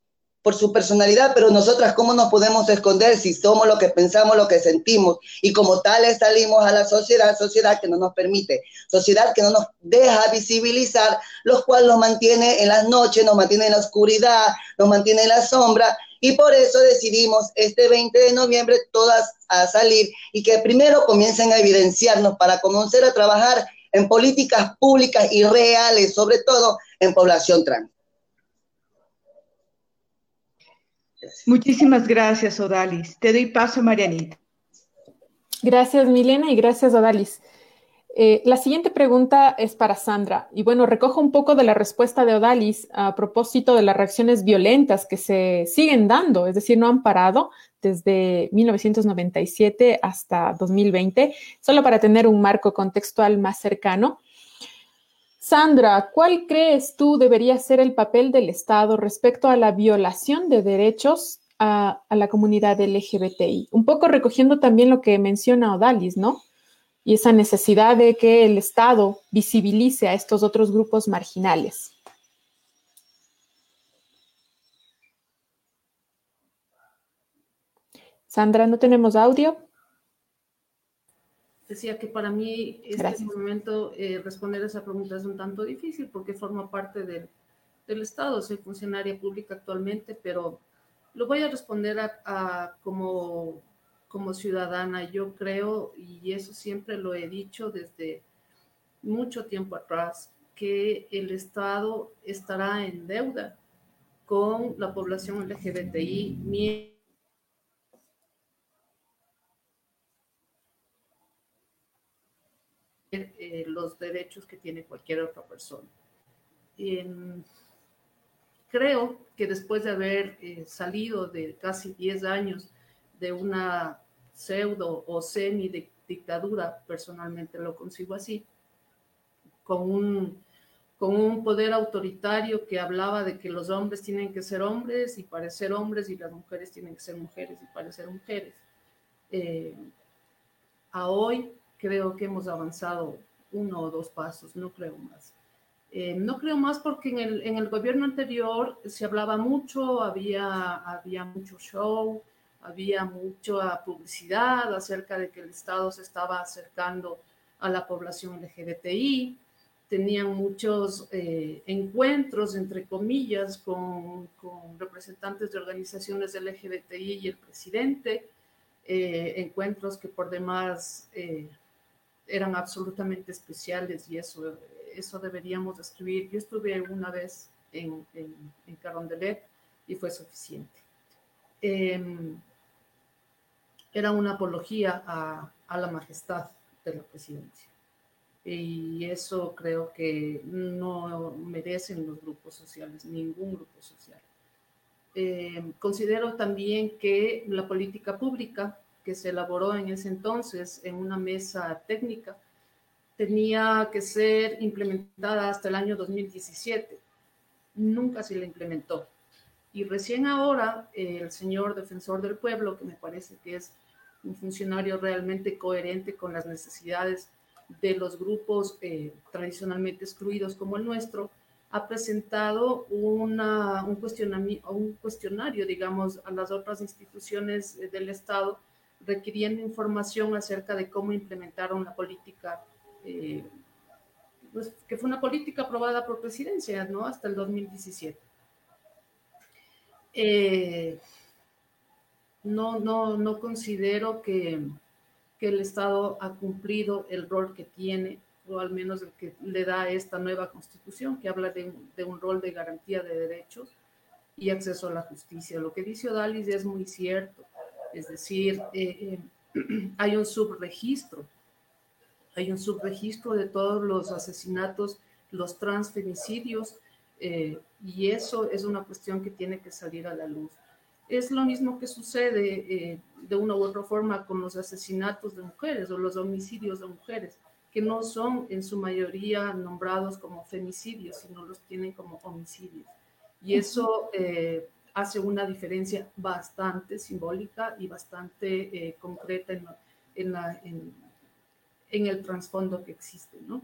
por su personalidad, pero nosotras cómo nos podemos esconder si somos lo que pensamos, lo que sentimos y como tales salimos a la sociedad, sociedad que no nos permite, sociedad que no nos deja visibilizar, los cuales nos mantiene en las noches, nos mantiene en la oscuridad, nos mantiene en la sombra y por eso decidimos este 20 de noviembre todas a salir y que primero comiencen a evidenciarnos para comenzar a trabajar en políticas públicas y reales, sobre todo en población trans.
Muchísimas gracias, Odalis. Te doy paso, Marianita.
Gracias, Milena, y gracias, Odalis. Eh, la siguiente pregunta es para Sandra. Y bueno, recojo un poco de la respuesta de Odalis a propósito de las reacciones violentas que se siguen dando, es decir, no han parado desde 1997 hasta 2020, solo para tener un marco contextual más cercano. Sandra, ¿cuál crees tú debería ser el papel del Estado respecto a la violación de derechos a, la comunidad LGBTI? Un poco recogiendo también lo que menciona Odalis, ¿no? Y esa necesidad de que el Estado visibilice a estos otros grupos marginales. Sandra, ¿no tenemos audio?
Decía que para mí este momento eh, responder esa pregunta es un tanto difícil porque forma parte del, del, Estado, soy funcionaria pública actualmente, pero lo voy a responder a, como, como ciudadana. Yo creo, y eso siempre lo he dicho desde mucho tiempo atrás, que el Estado estará en deuda con la población LGBTI Eh, los derechos que tiene cualquier otra persona. creo que después de haber eh, salido de casi 10 años de una pseudo o semi dictadura, personalmente lo consigo así, con un, con un poder autoritario que hablaba de que los hombres tienen que ser hombres y parecer hombres y las mujeres tienen que ser mujeres y parecer mujeres. Eh, a hoy creo que hemos avanzado uno o dos pasos, no creo más. Eh, no creo más porque en el, en el, gobierno anterior se hablaba mucho, había, había mucho show, había mucha publicidad acerca de que el Estado se estaba acercando a la población LGBTI, tenían muchos eh, encuentros, entre comillas, con, con, representantes de organizaciones LGBTI y el presidente, eh, encuentros que por demás eran absolutamente especiales y eso, eso deberíamos describir. Yo estuve una vez en, en, en Carondelet y fue suficiente. Em, era una apología a, a, la majestad de la presidencia. Y eso creo que no merecen los grupos sociales, ningún grupo social. Em, considero también que la política pública que se elaboró en ese entonces en una mesa técnica tenía que ser implementada hasta el año 2017. Nunca se la implementó. Y recién ahora el señor defensor del pueblo, que me parece que es un funcionario realmente coherente con las necesidades de los grupos eh, tradicionalmente excluidos como el nuestro, ha presentado una, un, cuestionario, un cuestionario, digamos, a las otras instituciones del Estado requiriendo información acerca de cómo implementaron la política, eh, pues, que fue una política aprobada por presidencia, ¿no? Hasta el 2017. Eh, no, no, no considero que, que, el Estado ha cumplido el rol que tiene, o al menos el que le da esta nueva constitución, que habla de, de un rol de garantía de derechos y acceso a la justicia. Lo que dice Odalis es muy cierto es decir, eh, eh, hay un subregistro, hay un subregistro de todos los asesinatos, los transfemicidios, eh, y eso es una cuestión que tiene que salir a la luz. Es lo mismo que sucede de una u otra forma con los asesinatos de mujeres o los homicidios de mujeres, que no son en su mayoría nombrados como femicidios, sino los tienen como homicidios. Y eso hace una diferencia bastante simbólica y bastante eh, concreta en, en, la, en, en, el trasfondo que existe. ¿no?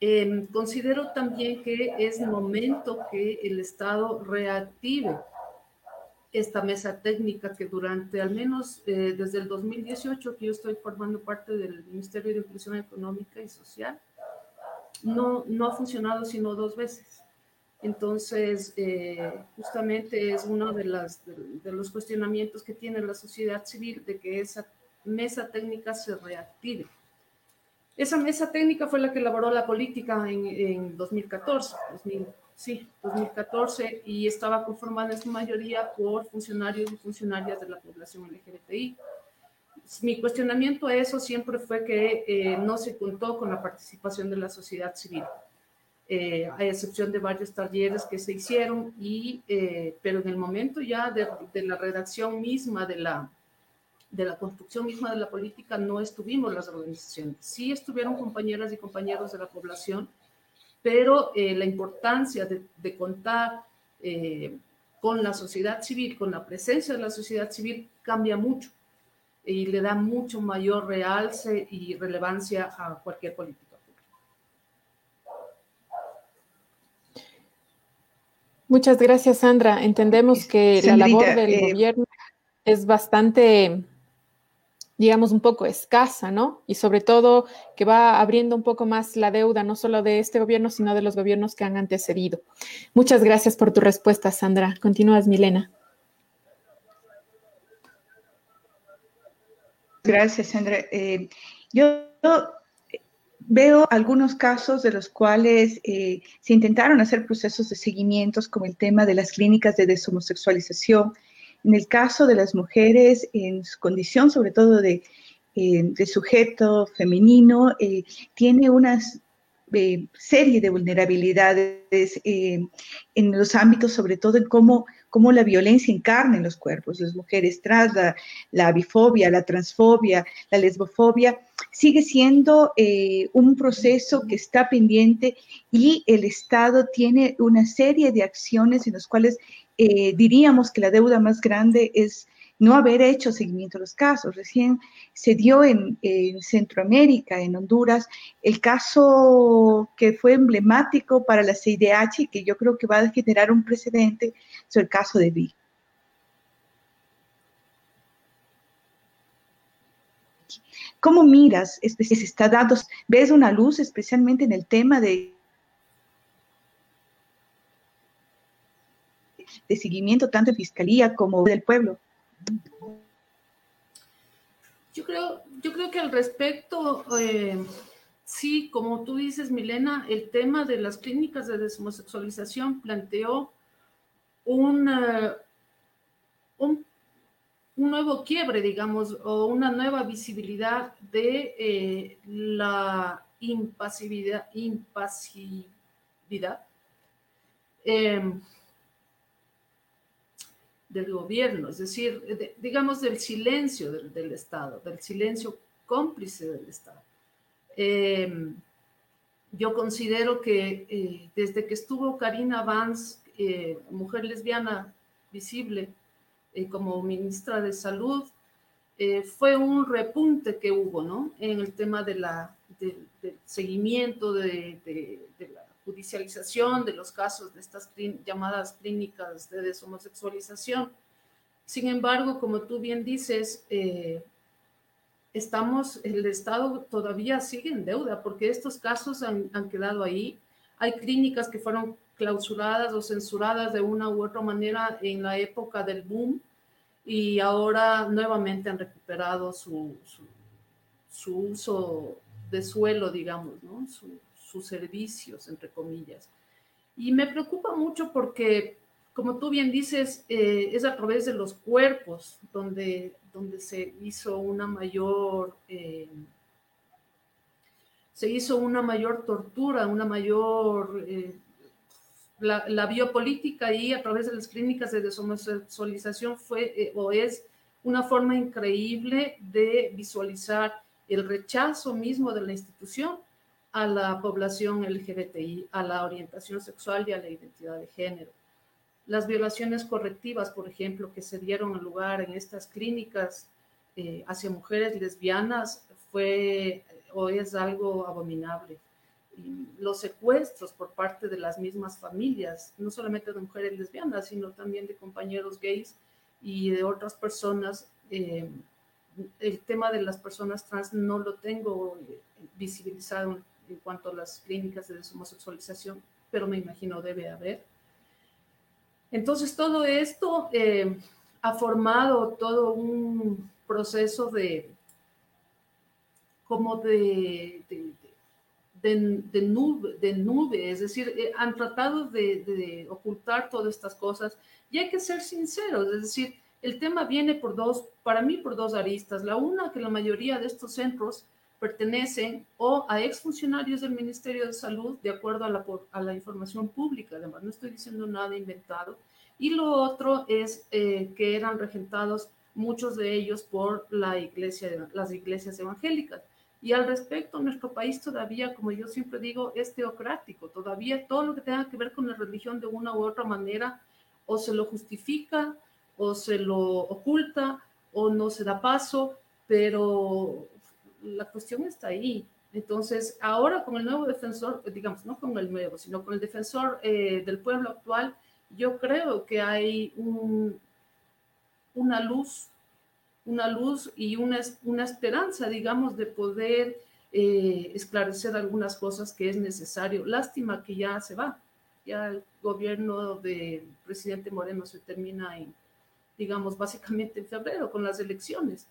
Em, considero también que es momento que el Estado reactive esta mesa técnica que durante al menos eh, desde el 2018 que yo estoy formando parte del Ministerio de Inclusión Económica y Social, no, no ha funcionado sino dos veces. Entonces, eh, justamente es uno de, los cuestionamientos que tiene la sociedad civil de que esa mesa técnica se reactive. Esa mesa técnica fue la que elaboró la política en, en 2014, 2000, sí, 2014, y estaba conformada en su mayoría por funcionarios y funcionarias de la población LGBTI. Mi cuestionamiento a eso siempre fue que eh, no se contó con la participación de la sociedad civil. Eh, a excepción de varios talleres que se hicieron, y, eh, pero en el momento ya de, la redacción misma, de la, de la construcción misma de la política, no estuvimos las organizaciones. Sí estuvieron compañeras y compañeros de la población, pero eh, la importancia de, contar con la sociedad civil, con la presencia de la sociedad civil, cambia mucho y le da mucho mayor realce y relevancia a cualquier política
Muchas gracias, Sandra. Entendemos que la labor del eh, gobierno es bastante digamos, un poco escasa, ¿no? Y sobre todo que va abriendo un poco más la deuda, no solo de este gobierno, sino de los gobiernos que han antecedido. Muchas gracias por tu respuesta, Sandra. Continúas, Milena.
Gracias, Sandra. Eh, yo veo algunos casos de los cuales eh, se intentaron hacer procesos de seguimientos, como el tema de las clínicas de deshomosexualización, en el caso de las mujeres, en su condición sobre todo de, eh, sujeto femenino, eh, tiene una serie de vulnerabilidades en los ámbitos, sobre todo en cómo, cómo, la violencia encarna en los cuerpos. Las mujeres trans, la, la bifobia, la transfobia, la lesbofobia, sigue siendo un proceso que está pendiente y el Estado tiene una serie de acciones en las cuales eh, diríamos que la deuda más grande es no haber hecho seguimiento a los casos. Recién se dio en, Centroamérica, en Honduras, el caso que fue emblemático para la CIDH y que yo creo que va a generar un precedente sobre el caso de Vi. ¿Cómo miras? Se está dando, ves una luz especialmente en el tema de de seguimiento tanto de fiscalía como del pueblo.
Yo creo, yo creo que al respecto, eh, sí, como tú dices, Milena, el tema de las clínicas de deshomosexualización planteó un, un, nuevo quiebre, digamos, o una nueva visibilidad de eh, la impasividad. impasividad. Eh, del gobierno, es decir, digamos del silencio del, Estado, del silencio cómplice del Estado. Em, yo considero que eh, desde que estuvo Karina Vance, eh, mujer lesbiana visible, eh, como ministra de Salud, fue un repunte que hubo, ¿no? En el tema del seguimiento de, de la judicialización de los casos de estas llamadas clínicas de deshomosexualización. Sin embargo, como tú bien dices, eh, estamos, el Estado todavía sigue en deuda porque estos casos han, han quedado ahí. Hay clínicas que fueron clausuradas o censuradas de una u otra manera en la época del boom y ahora nuevamente han recuperado su, su, uso de suelo, digamos, ¿no? Servicios, entre comillas. Y me preocupa mucho porque, como tú bien dices, eh, es a través de los cuerpos donde, donde se hizo una mayor... Eh, se hizo una mayor tortura, una mayor eh, la, biopolítica y a través de las clínicas de deshomosexualización fue o es una forma increíble de visualizar el rechazo mismo de la institución a la población LGBTI, a la orientación sexual y a la identidad de género. Las violaciones correctivas, por ejemplo, que se dieron lugar en estas clínicas eh, hacia mujeres lesbianas fue o es algo abominable. los secuestros por parte de las mismas familias, no solamente de mujeres lesbianas, sino también de compañeros gays y de otras personas. Eh, el tema de las personas trans no lo tengo eh, visibilizado en cuanto a las clínicas de deshomosexualización, pero me imagino debe haber. Entonces, todo esto eh, ha formado todo un proceso de, como de, de, nube, es decir, eh, han tratado de, ocultar todas estas cosas y hay que ser sinceros, es decir, el tema viene por dos, para mí por dos aristas. La una, que la mayoría de estos centros pertenecen o a exfuncionarios del Ministerio de Salud, de acuerdo a la, a la información pública, además no estoy diciendo nada inventado, y lo otro es eh, que eran regentados muchos de ellos por la iglesia, las iglesias evangélicas. Y al respecto, nuestro país todavía, como yo siempre digo, es teocrático. Todavía todo lo que tenga que ver con la religión de una u otra manera o se lo justifica o se lo oculta o no se da paso, pero la cuestión está ahí. Entonces, ahora con el nuevo defensor, digamos, no con el nuevo, sino con el defensor eh, del pueblo actual, yo creo que hay una luz, una luz y una, una esperanza, digamos, de poder eh, esclarecer algunas cosas que es necesario. Lástima que ya se va, ya el gobierno del presidente Moreno se termina en, digamos, básicamente en febrero con las elecciones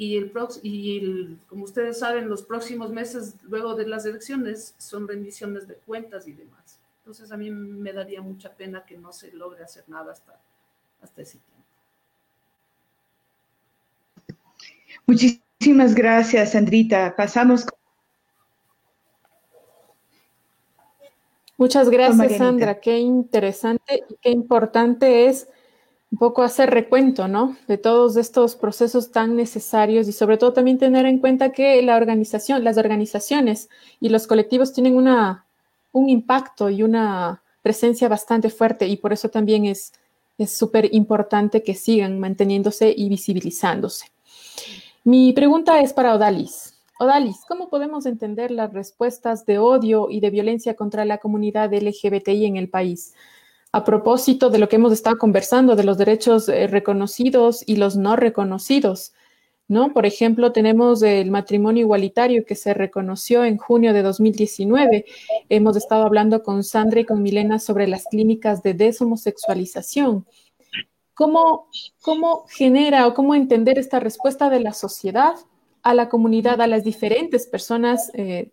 y, el, y como ustedes saben, los próximos meses luego de las elecciones son rendiciones de cuentas y demás. Entonces a mí me daría mucha pena que no se logre hacer nada hasta, hasta ese tiempo.
Muchísimas gracias, Sandrita. Pasamos.
Muchas gracias, Sandra. Qué interesante y qué importante es un poco hacer recuento, ¿no? De todos estos procesos tan necesarios y sobre todo también tener en cuenta que la organización, las organizaciones y los colectivos tienen una, un impacto y una presencia bastante fuerte y por eso también es súper importante que sigan manteniéndose y visibilizándose. Mi pregunta es para Odalis. Odalis, ¿cómo podemos entender las respuestas de odio y de violencia contra la comunidad LGBTI en el país? A propósito de lo que hemos estado conversando, de los derechos eh, reconocidos y los no reconocidos. ¿no? Por ejemplo, tenemos el matrimonio igualitario que se reconoció en junio de 2019. Hemos estado hablando con Sandra y con Milena sobre las clínicas de deshomosexualización. ¿Cómo, cómo genera o cómo entender esta respuesta de la sociedad a la comunidad, a las diferentes personas eh,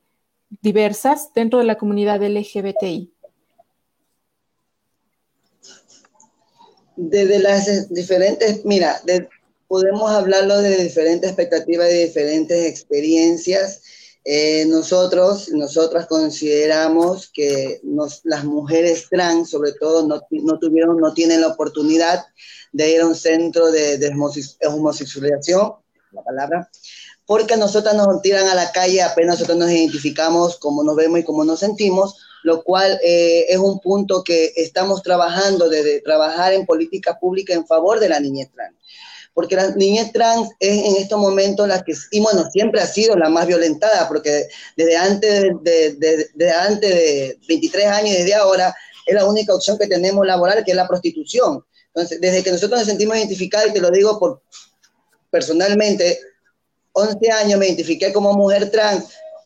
diversas dentro de la comunidad LGBTI?
Desde las diferentes, mira, podemos hablarlo de diferentes expectativas y diferentes experiencias. Eh, nosotros, nosotras consideramos que las mujeres trans, sobre todo, no, tuvieron, no tienen la oportunidad de ir a un centro de, de homosexualización, la palabra, porque nosotras nos tiran a la calle apenas nosotros nos identificamos, como nos vemos y cómo nos sentimos, lo cual eh, es un punto que estamos trabajando desde trabajar en política pública en favor de la niñez trans. Porque la niñez trans es en estos momentos la que, y bueno, siempre ha sido la más violentada, porque desde antes de, antes de 23 años y desde ahora es la única opción que tenemos laboral, que es la prostitución. Entonces, desde que nosotros nos sentimos identificados, y te lo digo por personalmente, 11 años me identifiqué como mujer trans,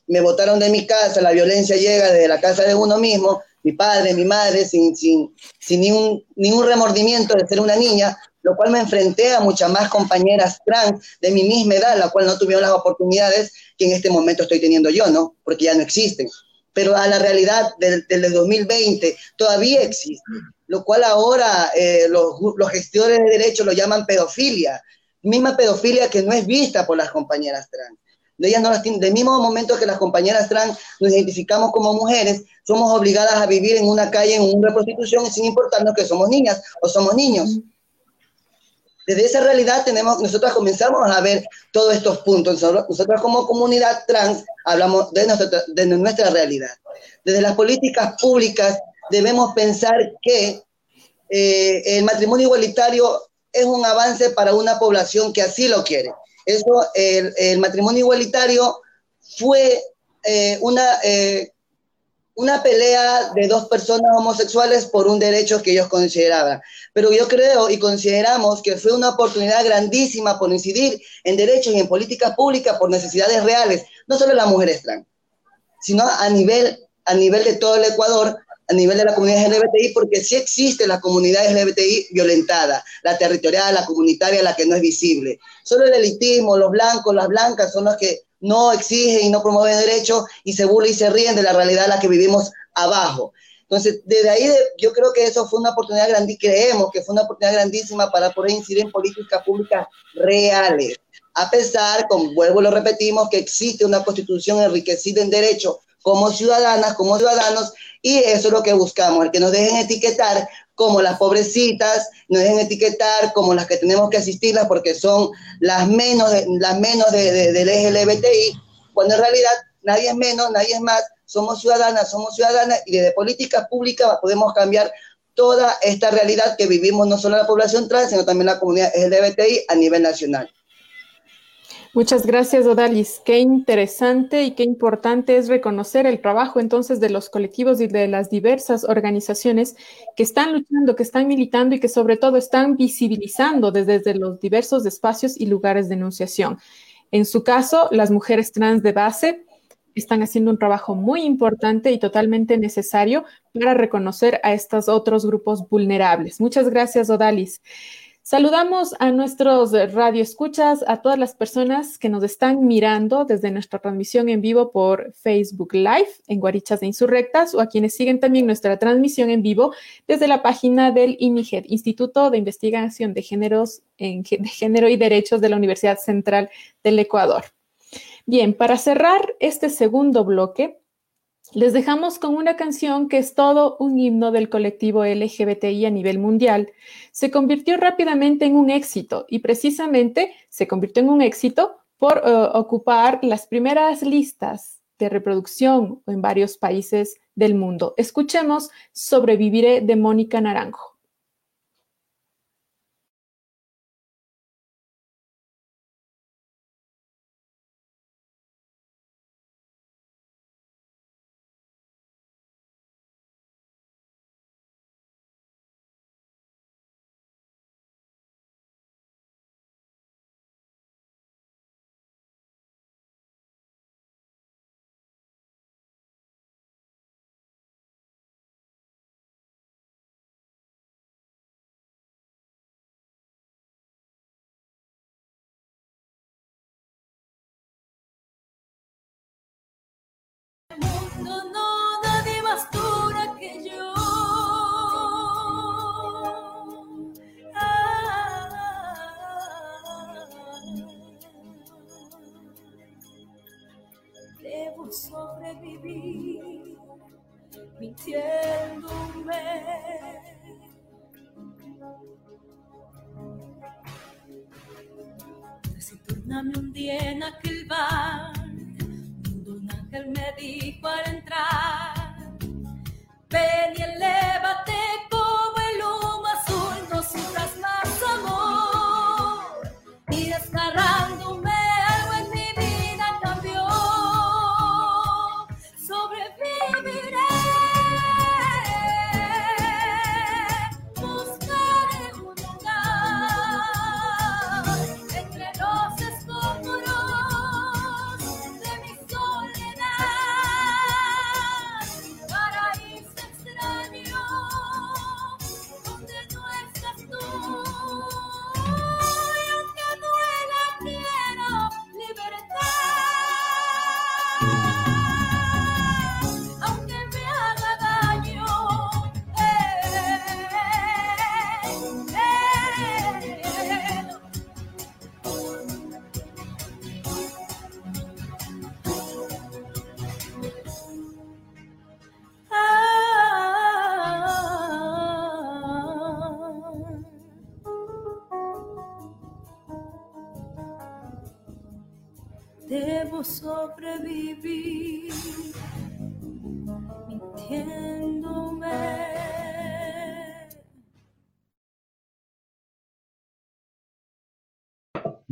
me botaron de mi casa, la violencia llega desde la casa de uno mismo, mi padre, mi madre, sin, sin, sin ningún, ningún remordimiento de ser una niña, lo cual me enfrenté a muchas más compañeras trans de mi misma edad, la cual no tuvieron las oportunidades que en este momento estoy teniendo yo, ¿no? Porque ya no existen. Pero a la realidad del, del 2020 todavía existe, lo cual ahora eh, los, los gestores de derechos lo llaman pedofilia, misma pedofilia que no es vista por las compañeras trans ellas no las del mismo momento que las compañeras trans nos identificamos como mujeres, somos obligadas a vivir en una calle, en una prostitución, sin importarnos que somos niñas o somos niños. Desde esa realidad tenemos, nosotros comenzamos a ver todos estos puntos. Nosotros, como comunidad trans hablamos de nuestra, de nuestra realidad. Desde las políticas públicas debemos pensar que eh, el matrimonio igualitario es un avance para una población que así lo quiere. Eso, el, matrimonio igualitario fue eh, una, eh, una pelea de dos personas homosexuales por un derecho que ellos consideraban. Pero yo creo y consideramos que fue una oportunidad grandísima por incidir en derechos y en políticas públicas por necesidades reales, no solo las mujeres trans, sino a nivel, a nivel de todo el Ecuador, a nivel de la comunidad LGBTI, porque sí existe la comunidad LGBTI violentada, la territorial, la comunitaria, la que no es visible. Solo el elitismo, los blancos, las blancas son los que no exigen y no promueven derechos y se burlan y se ríen de la realidad en la que vivimos abajo. Entonces, desde ahí yo creo que eso fue una oportunidad grandísima, creemos que fue una oportunidad grandísima para poder incidir en políticas públicas reales. A pesar, como vuelvo y lo repetimos, que existe una constitución enriquecida en derechos como ciudadanas, como ciudadanos, y eso es lo que buscamos, el que nos dejen etiquetar como las pobrecitas, nos dejen etiquetar como las que tenemos que asistirlas porque son las menos, de, las menos de, del LGBTI, cuando en realidad nadie es menos, nadie es más, somos ciudadanas, somos ciudadanas y desde políticas públicas podemos cambiar toda esta realidad que vivimos no solo la población trans, sino también la comunidad LGBTI a nivel nacional.
Muchas gracias, Odalis. Qué interesante y qué importante es reconocer el trabajo entonces de los colectivos y de las diversas organizaciones que están luchando, que están militando y que sobre todo están visibilizando desde, los diversos espacios y lugares de enunciación. En su caso, las mujeres trans de base están haciendo un trabajo muy importante y totalmente necesario para reconocer a estos otros grupos vulnerables. Muchas gracias, Odalis. Saludamos a nuestros radioescuchas, a todas las personas que nos están mirando desde nuestra transmisión en vivo por Facebook Live en Guarichas de Insurrectas o a quienes siguen también nuestra transmisión en vivo desde la página del INIGED, Instituto de Investigación de, Géneros, en, de Género y Derechos de la Universidad Central del Ecuador. Bien, para cerrar este segundo bloque, les dejamos con una canción que es todo un himno del colectivo LGBTI a nivel mundial. Se convirtió rápidamente en un éxito y precisamente se convirtió en un éxito por eh, ocupar las primeras listas de reproducción en varios países del mundo. Escuchemos Sobreviviré de Mónica Naranjo.
Retorname un día en aquel bar él me dijo al entrar, ven y elévate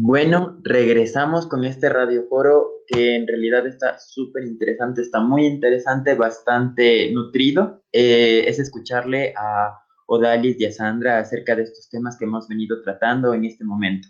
Bueno, regresamos con este radioforo que en realidad está súper interesante, está muy interesante, bastante nutrido. Eh, es escucharle a Odalis y a Sandra acerca de estos temas que hemos venido tratando en este momento.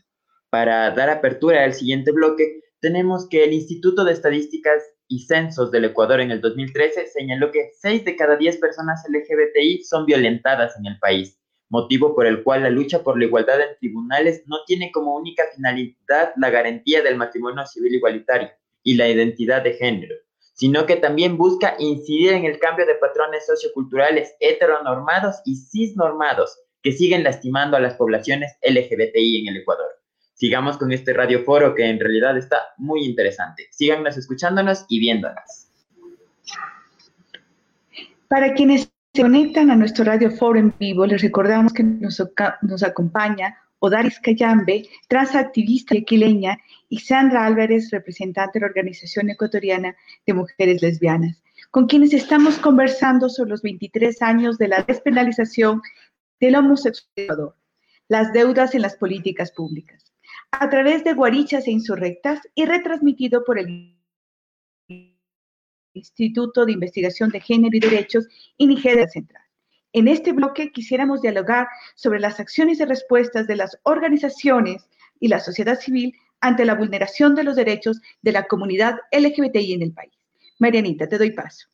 Para dar apertura al siguiente bloque, tenemos que el Instituto de Estadísticas y Censos del Ecuador en el 2013 señaló que 6 de cada 10 personas LGBTI son violentadas en el país, motivo por el cual la lucha por la igualdad en tribunales no tiene como única finalidad la garantía del matrimonio civil igualitario y la identidad de género, sino que también busca incidir en el cambio de patrones socioculturales heteronormados y cisnormados que siguen lastimando a las poblaciones LGBTI en el Ecuador sigamos con este radioforo que en realidad está muy interesante. Síganos escuchándonos y viéndonos.
Para quienes se conectan a nuestro radioforo en vivo, les recordamos que nos, nos acompaña Odaris Cayambe, transactivista equileña, y Sandra Álvarez, representante de la Organización Ecuatoriana de Mujeres Lesbianas, con quienes estamos conversando sobre los 23 años de la despenalización del homosexualidad, las deudas en las políticas públicas a través de guarichas e insurrectas y retransmitido por el Instituto de Investigación de Género y Derechos y Nigeria Central. En este bloque quisiéramos dialogar sobre las acciones y respuestas de las organizaciones y la sociedad civil ante la vulneración de los derechos de la comunidad LGBTI en el país. Marianita, te doy paso.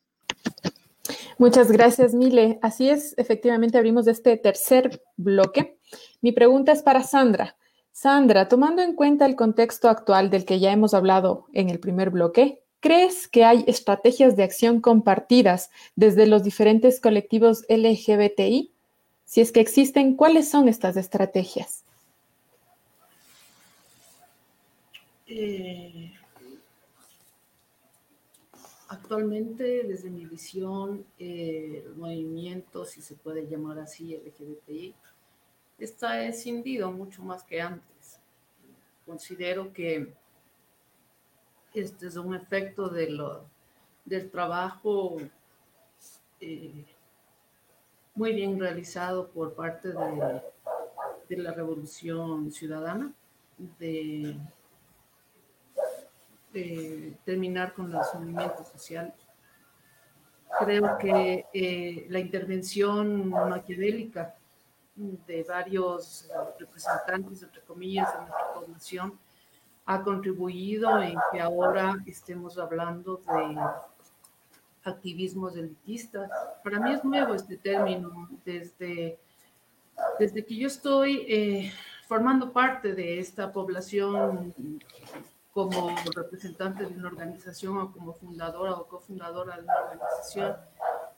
Muchas gracias, Mile. Así es, efectivamente abrimos este tercer bloque. Mi pregunta es para Sandra. Sandra, tomando en cuenta el contexto actual del que ya hemos hablado en el primer bloque, ¿crees que hay estrategias de acción compartidas desde los diferentes colectivos LGBTI? Si es que existen, ¿cuáles son estas estrategias?
Eh, actualmente, desde mi visión, el movimiento, si se puede llamar así, LGBTI, está escindido mucho más que antes. Considero que este es un efecto de lo, del trabajo eh, muy bien realizado por parte de, la revolución ciudadana, de, terminar con los movimientos sociales. Creo que eh, la intervención maquiavélica de varios representantes, entre comillas, de nuestra población, ha contribuido en que ahora estemos hablando de activismos elitistas. Para mí es nuevo este término, desde, desde que yo estoy eh, formando parte de esta población como representante de una organización o como fundadora o cofundadora de una organización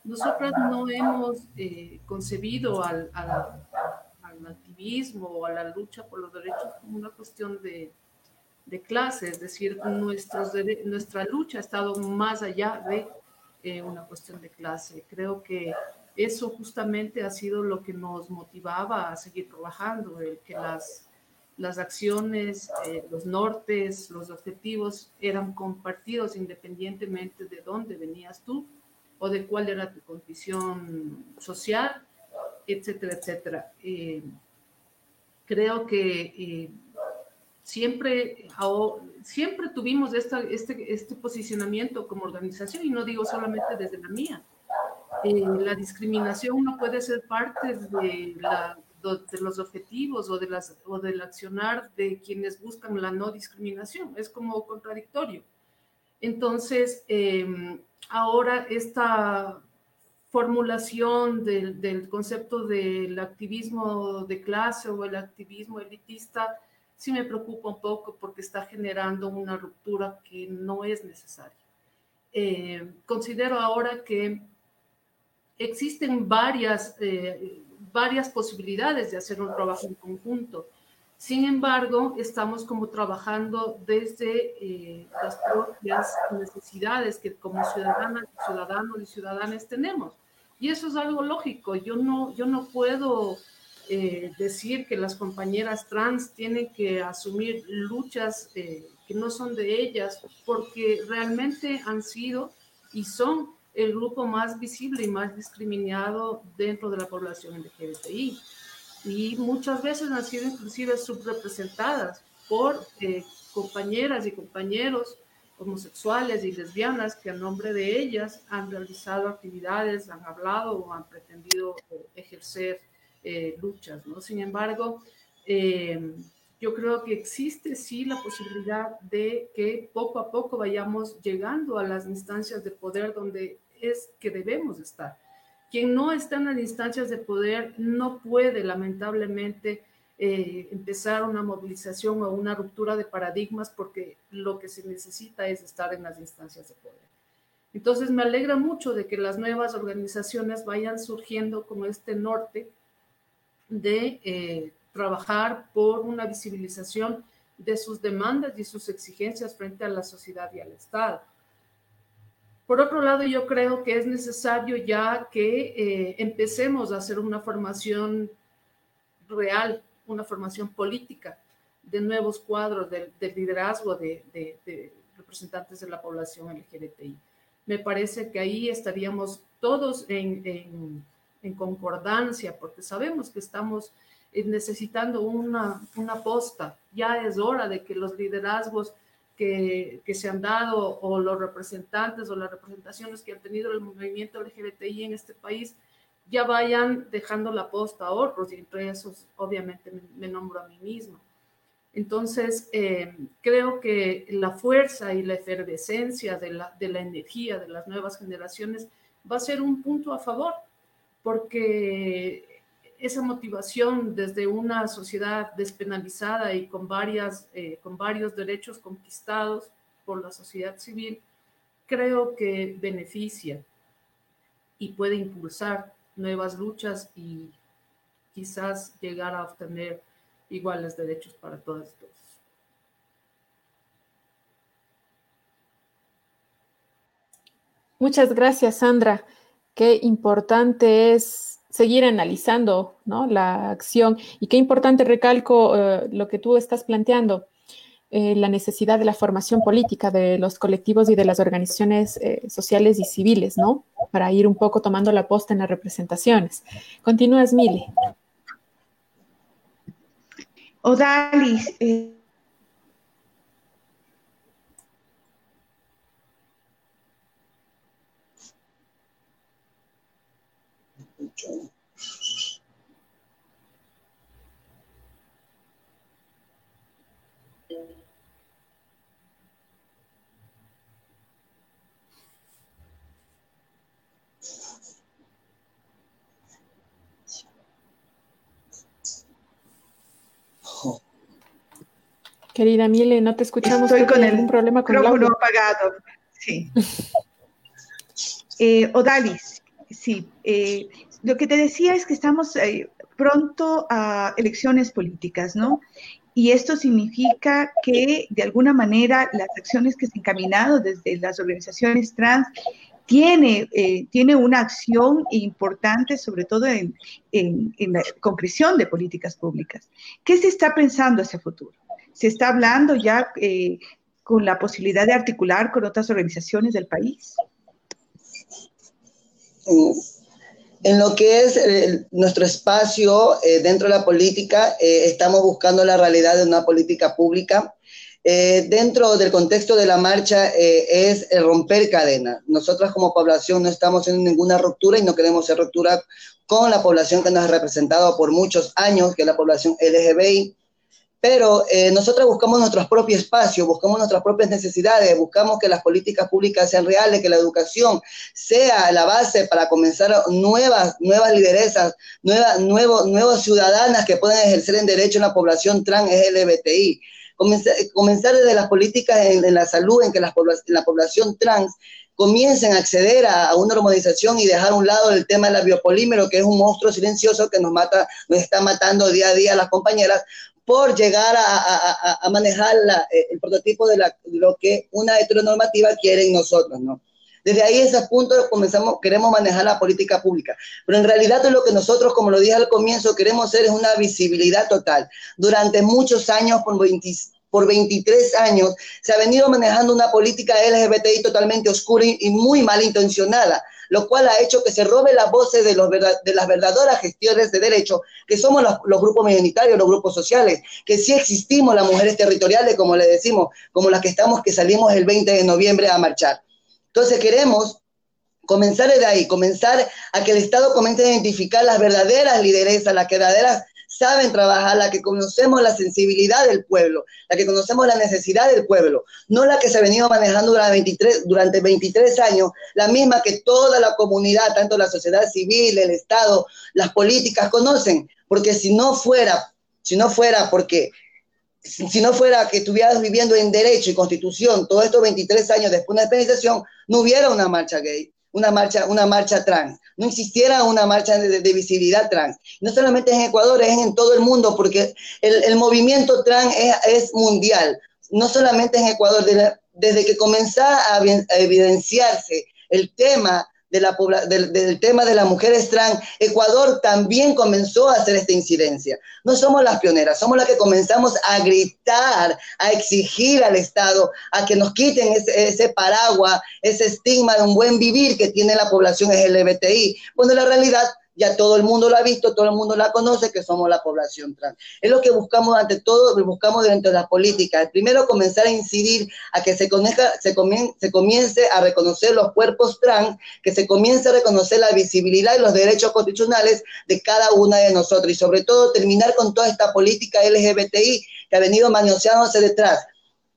nosotras no hemos eh, concebido al, activismo o a la lucha por los derechos como una cuestión de, clase, es decir, nuestros, nuestra lucha ha estado más allá de eh, una cuestión de clase. Creo que eso justamente ha sido lo que nos motivaba a seguir trabajando, el que las, las acciones, eh, los nortes, los objetivos eran compartidos independientemente de dónde venías tú o de cuál era tu condición social, etcétera, etcétera. Eh, creo que siempre, siempre tuvimos este, este posicionamiento como organización y no digo solamente desde la mía. Eh, la discriminación no puede ser parte de, de los objetivos o, de las, o del accionar de quienes buscan la no discriminación. Es como contradictorio. Entonces, em, ahora esta formulación del, concepto del activismo de clase o el activismo elitista sí me preocupa un poco porque está generando una ruptura que no es necesaria. Eh, considero ahora que existen varias, eh, varias posibilidades de hacer un trabajo en conjunto. Sin embargo, estamos como trabajando desde eh, las propias necesidades que como ciudadanas, ciudadanos y ciudadanas tenemos. Y eso es algo lógico. Yo no, yo no puedo eh, decir que las compañeras trans tienen que asumir luchas eh, que no son de ellas, porque realmente han sido y son el grupo más visible y más discriminado dentro de la población LGBTI. Y muchas veces han sido inclusive subrepresentadas por eh, compañeras y compañeros homosexuales y lesbianas que a nombre de ellas han realizado actividades, han hablado o han pretendido eh, ejercer eh, luchas. ¿no? Sin embargo, yo creo que existe sí la posibilidad de que poco a poco vayamos llegando a las instancias de poder donde es que debemos estar. Quien no está en las instancias de poder no puede lamentablemente eh, empezar una movilización o una ruptura de paradigmas porque lo que se necesita es estar en las instancias de poder. Entonces me alegra mucho de que las nuevas organizaciones vayan surgiendo con este norte de eh, trabajar por una visibilización de sus demandas y sus exigencias frente a la sociedad y al Estado. Por otro lado, yo creo que es necesario ya que eh, empecemos a hacer una formación real, una formación política de nuevos cuadros de, liderazgo de, representantes de la población LGBTI. Me parece que ahí estaríamos todos en concordancia, porque sabemos que estamos eh, necesitando una, una posta. Ya es hora de que los liderazgos que, que, se han dado o los representantes o las representaciones que han tenido el movimiento LGBTI en este país ya vayan dejando la posta a otros y entre esos obviamente me, nombro a mí misma. Entonces, eh, creo que la fuerza y la efervescencia de la, de la energía de las nuevas generaciones va a ser un punto a favor, porque esa motivación desde una sociedad despenalizada y con, varias, eh, con varios derechos conquistados por la sociedad civil, creo que beneficia y puede impulsar nuevas luchas y quizás llegar a obtener iguales derechos para todas y todos.
Muchas gracias, Sandra. Qué importante es seguir analizando la acción. Y qué importante recalco eh, lo que tú estás planteando, eh, la necesidad de la formación política de los colectivos y de las organizaciones eh, sociales y civiles, ¿no? Para ir un poco tomando la posta en las representaciones. Continúas, Mile.
Odalis,
Querida Miele, no te escuchamos.
Estoy con el problema con el audio. apagado. Sí. eh, Odalis, sí. Eh, lo que te decía es que estamos eh, pronto a elecciones políticas, ¿no? Y esto significa que de alguna manera las acciones que se han encaminado desde las organizaciones trans tiene, eh, tiene una acción importante, sobre todo en, en, la concreción de políticas públicas. ¿Qué se está pensando hacia futuro? ¿Se está hablando ya eh, con la posibilidad de articular con otras organizaciones del país?
En lo que es eh, nuestro espacio eh, dentro de la política, estamos buscando la realidad de una política pública. dentro del contexto de la marcha es romper cadena. Nosotras como población no estamos en ninguna ruptura y no queremos hacer ruptura con la población que nos ha representado por muchos años, que es la población LGBTI pero eh, nosotros buscamos nuestros propios espacios, buscamos nuestras propias necesidades, buscamos que las políticas públicas sean reales, que la educación sea la base para comenzar nuevas, nuevas lideresas, nuevas, nuevos, nuevas ciudadanas que puedan ejercer en derecho en la población trans LGBTI. Comenzar, comenzar desde las políticas en, la salud, en que la, la población trans comiencen a acceder a, una normalización y dejar a un lado el tema del biopolímero, que es un monstruo silencioso que nos mata, nos está matando día a día a las compañeras, por llegar a, manejar eh, el prototipo de, lo que una heteronormativa quiere en nosotros, ¿no? Desde ahí, ese punto, comenzamos, queremos manejar la política pública. Pero en realidad, lo que nosotros, como lo dije al comienzo, queremos hacer es una visibilidad total. Durante muchos años, por, por 23 años se ha venido manejando una política LGBTI totalmente oscura y muy malintencionada, lo cual ha hecho que se robe las voces de, los de las verdaderas gestiones de derecho, que somos los, los, grupos minoritarios, los grupos sociales, que sí existimos las mujeres territoriales, como le decimos, como las que estamos, que salimos el 20 de noviembre a marchar. Entonces queremos comenzar de ahí, comenzar a que el Estado comience a identificar las verdaderas lideresas, las verdaderas saben trabajar, la que conocemos la sensibilidad del pueblo, la que conocemos la necesidad del pueblo, no la que se ha venido manejando durante 23, durante 23 años, la misma que toda la comunidad, tanto la sociedad civil, el Estado, las políticas conocen, porque si no fuera, si no fuera porque si no fuera que estuvieras viviendo en derecho y constitución todos estos 23 años después de una penalización, no hubiera una marcha gay una marcha, una marcha trans, no existiera una marcha de, visibilidad trans. No solamente en Ecuador, es en todo el mundo, porque el, movimiento trans es, mundial, no solamente en Ecuador, desde, que comenzó a evidenciarse el tema de la, del, del, tema de las mujeres trans, Ecuador también comenzó a hacer esta incidencia. No somos las pioneras, somos las que comenzamos a gritar, a exigir al Estado a que nos quiten ese, ese paraguas, ese estigma de un buen vivir que tiene la población LGBTI. Bueno, la realidad ya todo el mundo lo ha visto, todo el mundo la conoce, que somos la población trans. Es lo que buscamos ante todo, buscamos dentro de las políticas. Primero, comenzar a incidir a que se, se, se comience a reconocer los cuerpos trans, que se comience a reconocer la visibilidad y los derechos constitucionales de cada una de nosotros y sobre todo terminar con toda esta política LGBTI que ha venido manoseándose detrás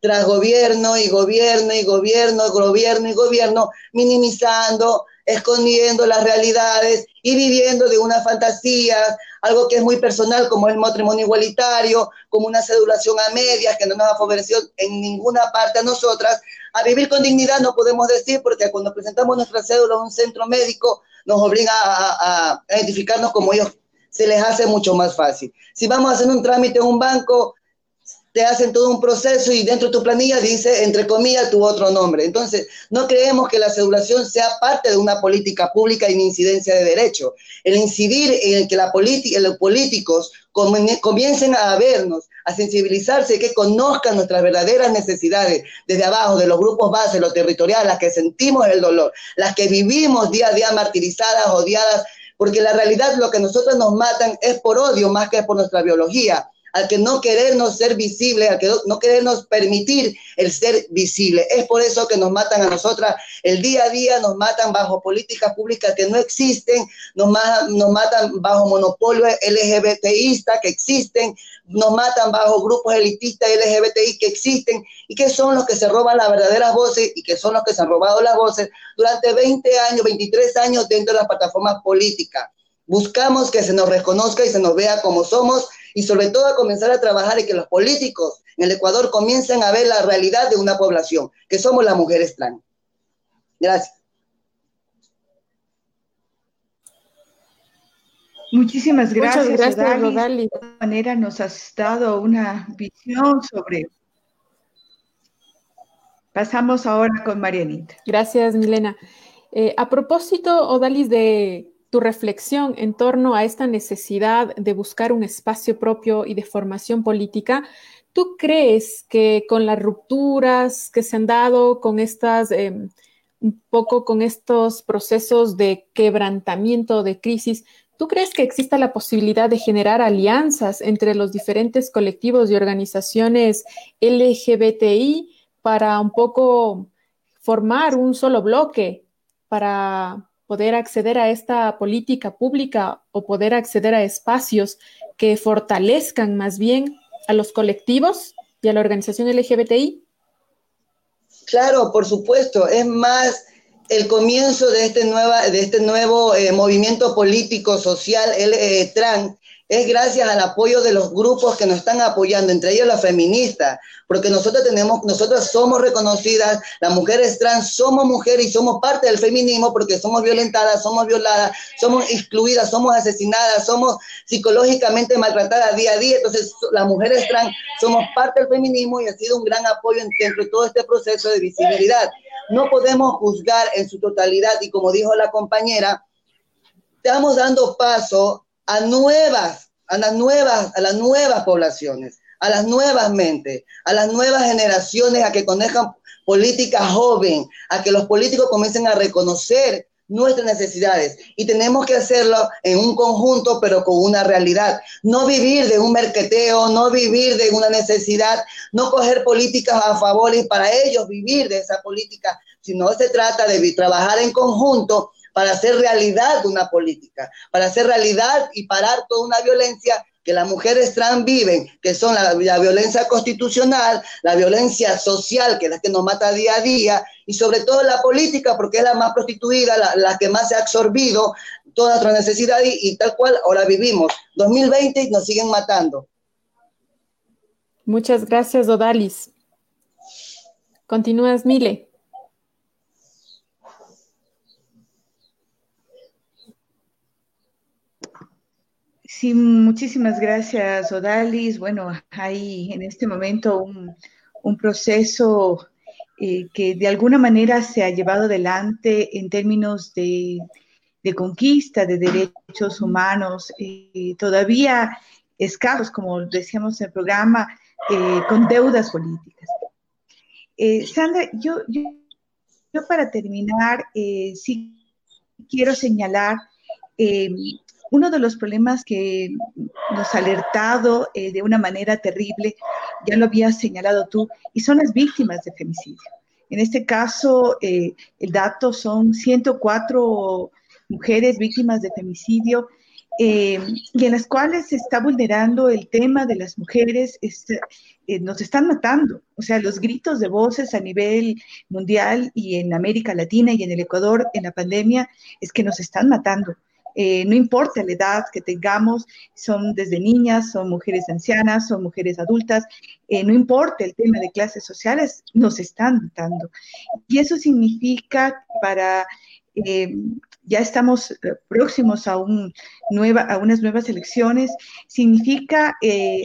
tras gobierno y gobierno y gobierno, gobierno y gobierno, minimizando, escondiendo las realidades y viviendo de una fantasía, algo que es muy personal como el matrimonio igualitario, como una sedulación a medias que no nos ha favorecido en ninguna parte a nosotras. A vivir con dignidad no podemos decir porque cuando presentamos nuestra cédula a un centro médico nos obliga a, a identificarnos como ellos se les hace mucho más fácil. Si vamos a hacer un trámite en un banco, te hacen todo un proceso y dentro de tu planilla dice, entre comillas, tu otro nombre. Entonces, no creemos que la sedulación sea parte de una política pública y incidencia de derecho. El incidir en que la los políticos comiencen a vernos, a sensibilizarse, que conozcan nuestras verdaderas necesidades desde abajo, de los grupos base, los territoriales, las que sentimos el dolor, las que vivimos día a día martirizadas, odiadas, porque la realidad lo que nosotros nos matan es por odio más que por nuestra biología al que no querernos ser visible, al que no querernos permitir el ser visible. Es por eso que nos matan a nosotras el día a día, nos matan bajo políticas públicas que no existen, nos, nos matan bajo monopolio LGBTista que existen, nos matan bajo grupos elitistas LGBTI que existen y que son los que se roban las verdaderas voces y que son los que se han robado las voces durante 20 años, 23 años dentro de las plataformas políticas. Buscamos que se nos reconozca y se nos vea como somos y sobre todo a comenzar a trabajar y que los políticos en el Ecuador comiencen a ver la realidad de una población, que somos las mujeres trans. Gracias.
Muchísimas gracias, Muchas gracias De esta manera nos has dado una visión sobre... Pasamos ahora con Marianita.
Gracias, Milena. Eh, a propósito, Odalis, de tu reflexión en torno a esta necesidad de buscar un espacio propio y de formación política. ¿Tú crees que con las rupturas que se han dado, con estas, em, un poco con estos procesos de quebrantamiento, de crisis, ¿tú crees que exista la posibilidad de generar alianzas entre los diferentes colectivos y organizaciones LGBTI para un poco formar un solo bloque para poder acceder a esta política pública o poder acceder a espacios que fortalezcan más bien a los colectivos y a la organización LGBTI?
Claro, por supuesto. Es más el comienzo de este, nueva, de este nuevo eh, movimiento político social el, eh, trans es gracias al apoyo de los grupos que nos están apoyando, entre ellos las feministas, porque nosotros tenemos, nosotras somos reconocidas, las mujeres trans somos mujeres y somos parte del feminismo porque somos violentadas, somos violadas, somos excluidas, somos asesinadas, somos psicológicamente maltratadas día a día, entonces las mujeres trans somos parte del feminismo y ha sido un gran apoyo dentro de todo este proceso de visibilidad. No podemos juzgar en su totalidad y como dijo la compañera, estamos dando paso a nuevas, a las nuevas, a las nuevas poblaciones, a las nuevas mentes, a las nuevas generaciones, a que conozcan política joven, a que los políticos comiencen a reconocer nuestras necesidades y tenemos que hacerlo en un conjunto, pero con una realidad. No vivir de un merqueteo, no vivir de una necesidad, no coger políticas a favor y para ellos vivir de esa política, sino se trata de trabajar en conjunto para hacer realidad una política, para hacer realidad y parar toda una violencia que las mujeres trans viven, que son la, violencia constitucional, la violencia social, que es la que nos mata día a día, y sobre todo la política, porque es la más prostituida, la, que más se ha absorbido toda nuestra necesidad y, tal cual ahora vivimos. 2020 y nos siguen matando.
Muchas gracias, Odalis. Continúas, Mile.
Sí, muchísimas gracias, Odalis. Bueno, hay en este momento un, proceso eh, que de alguna manera se ha llevado adelante en términos de, conquista de derechos humanos, eh, todavía escasos, como decíamos en el programa, eh, con deudas políticas. Sandra, yo, yo, yo, para terminar, sí quiero señalar uno de los problemas que nos ha alertado eh, de una manera terrible, ya lo habías señalado tú, y son las víctimas de femicidio. En este caso, eh, el dato son 104 mujeres víctimas de femicidio eh, y en las cuales se está vulnerando el tema de las mujeres, nos están matando. O sea, los gritos de voces a nivel mundial y en América Latina y en el Ecuador en la pandemia es que nos están matando. Eh, no importa la edad que tengamos, son desde niñas, son mujeres ancianas, son mujeres adultas, eh, no importa el tema de clases sociales, nos están matando. Y eso significa para, eh, ya estamos próximos a, un nueva, a unas nuevas elecciones, significa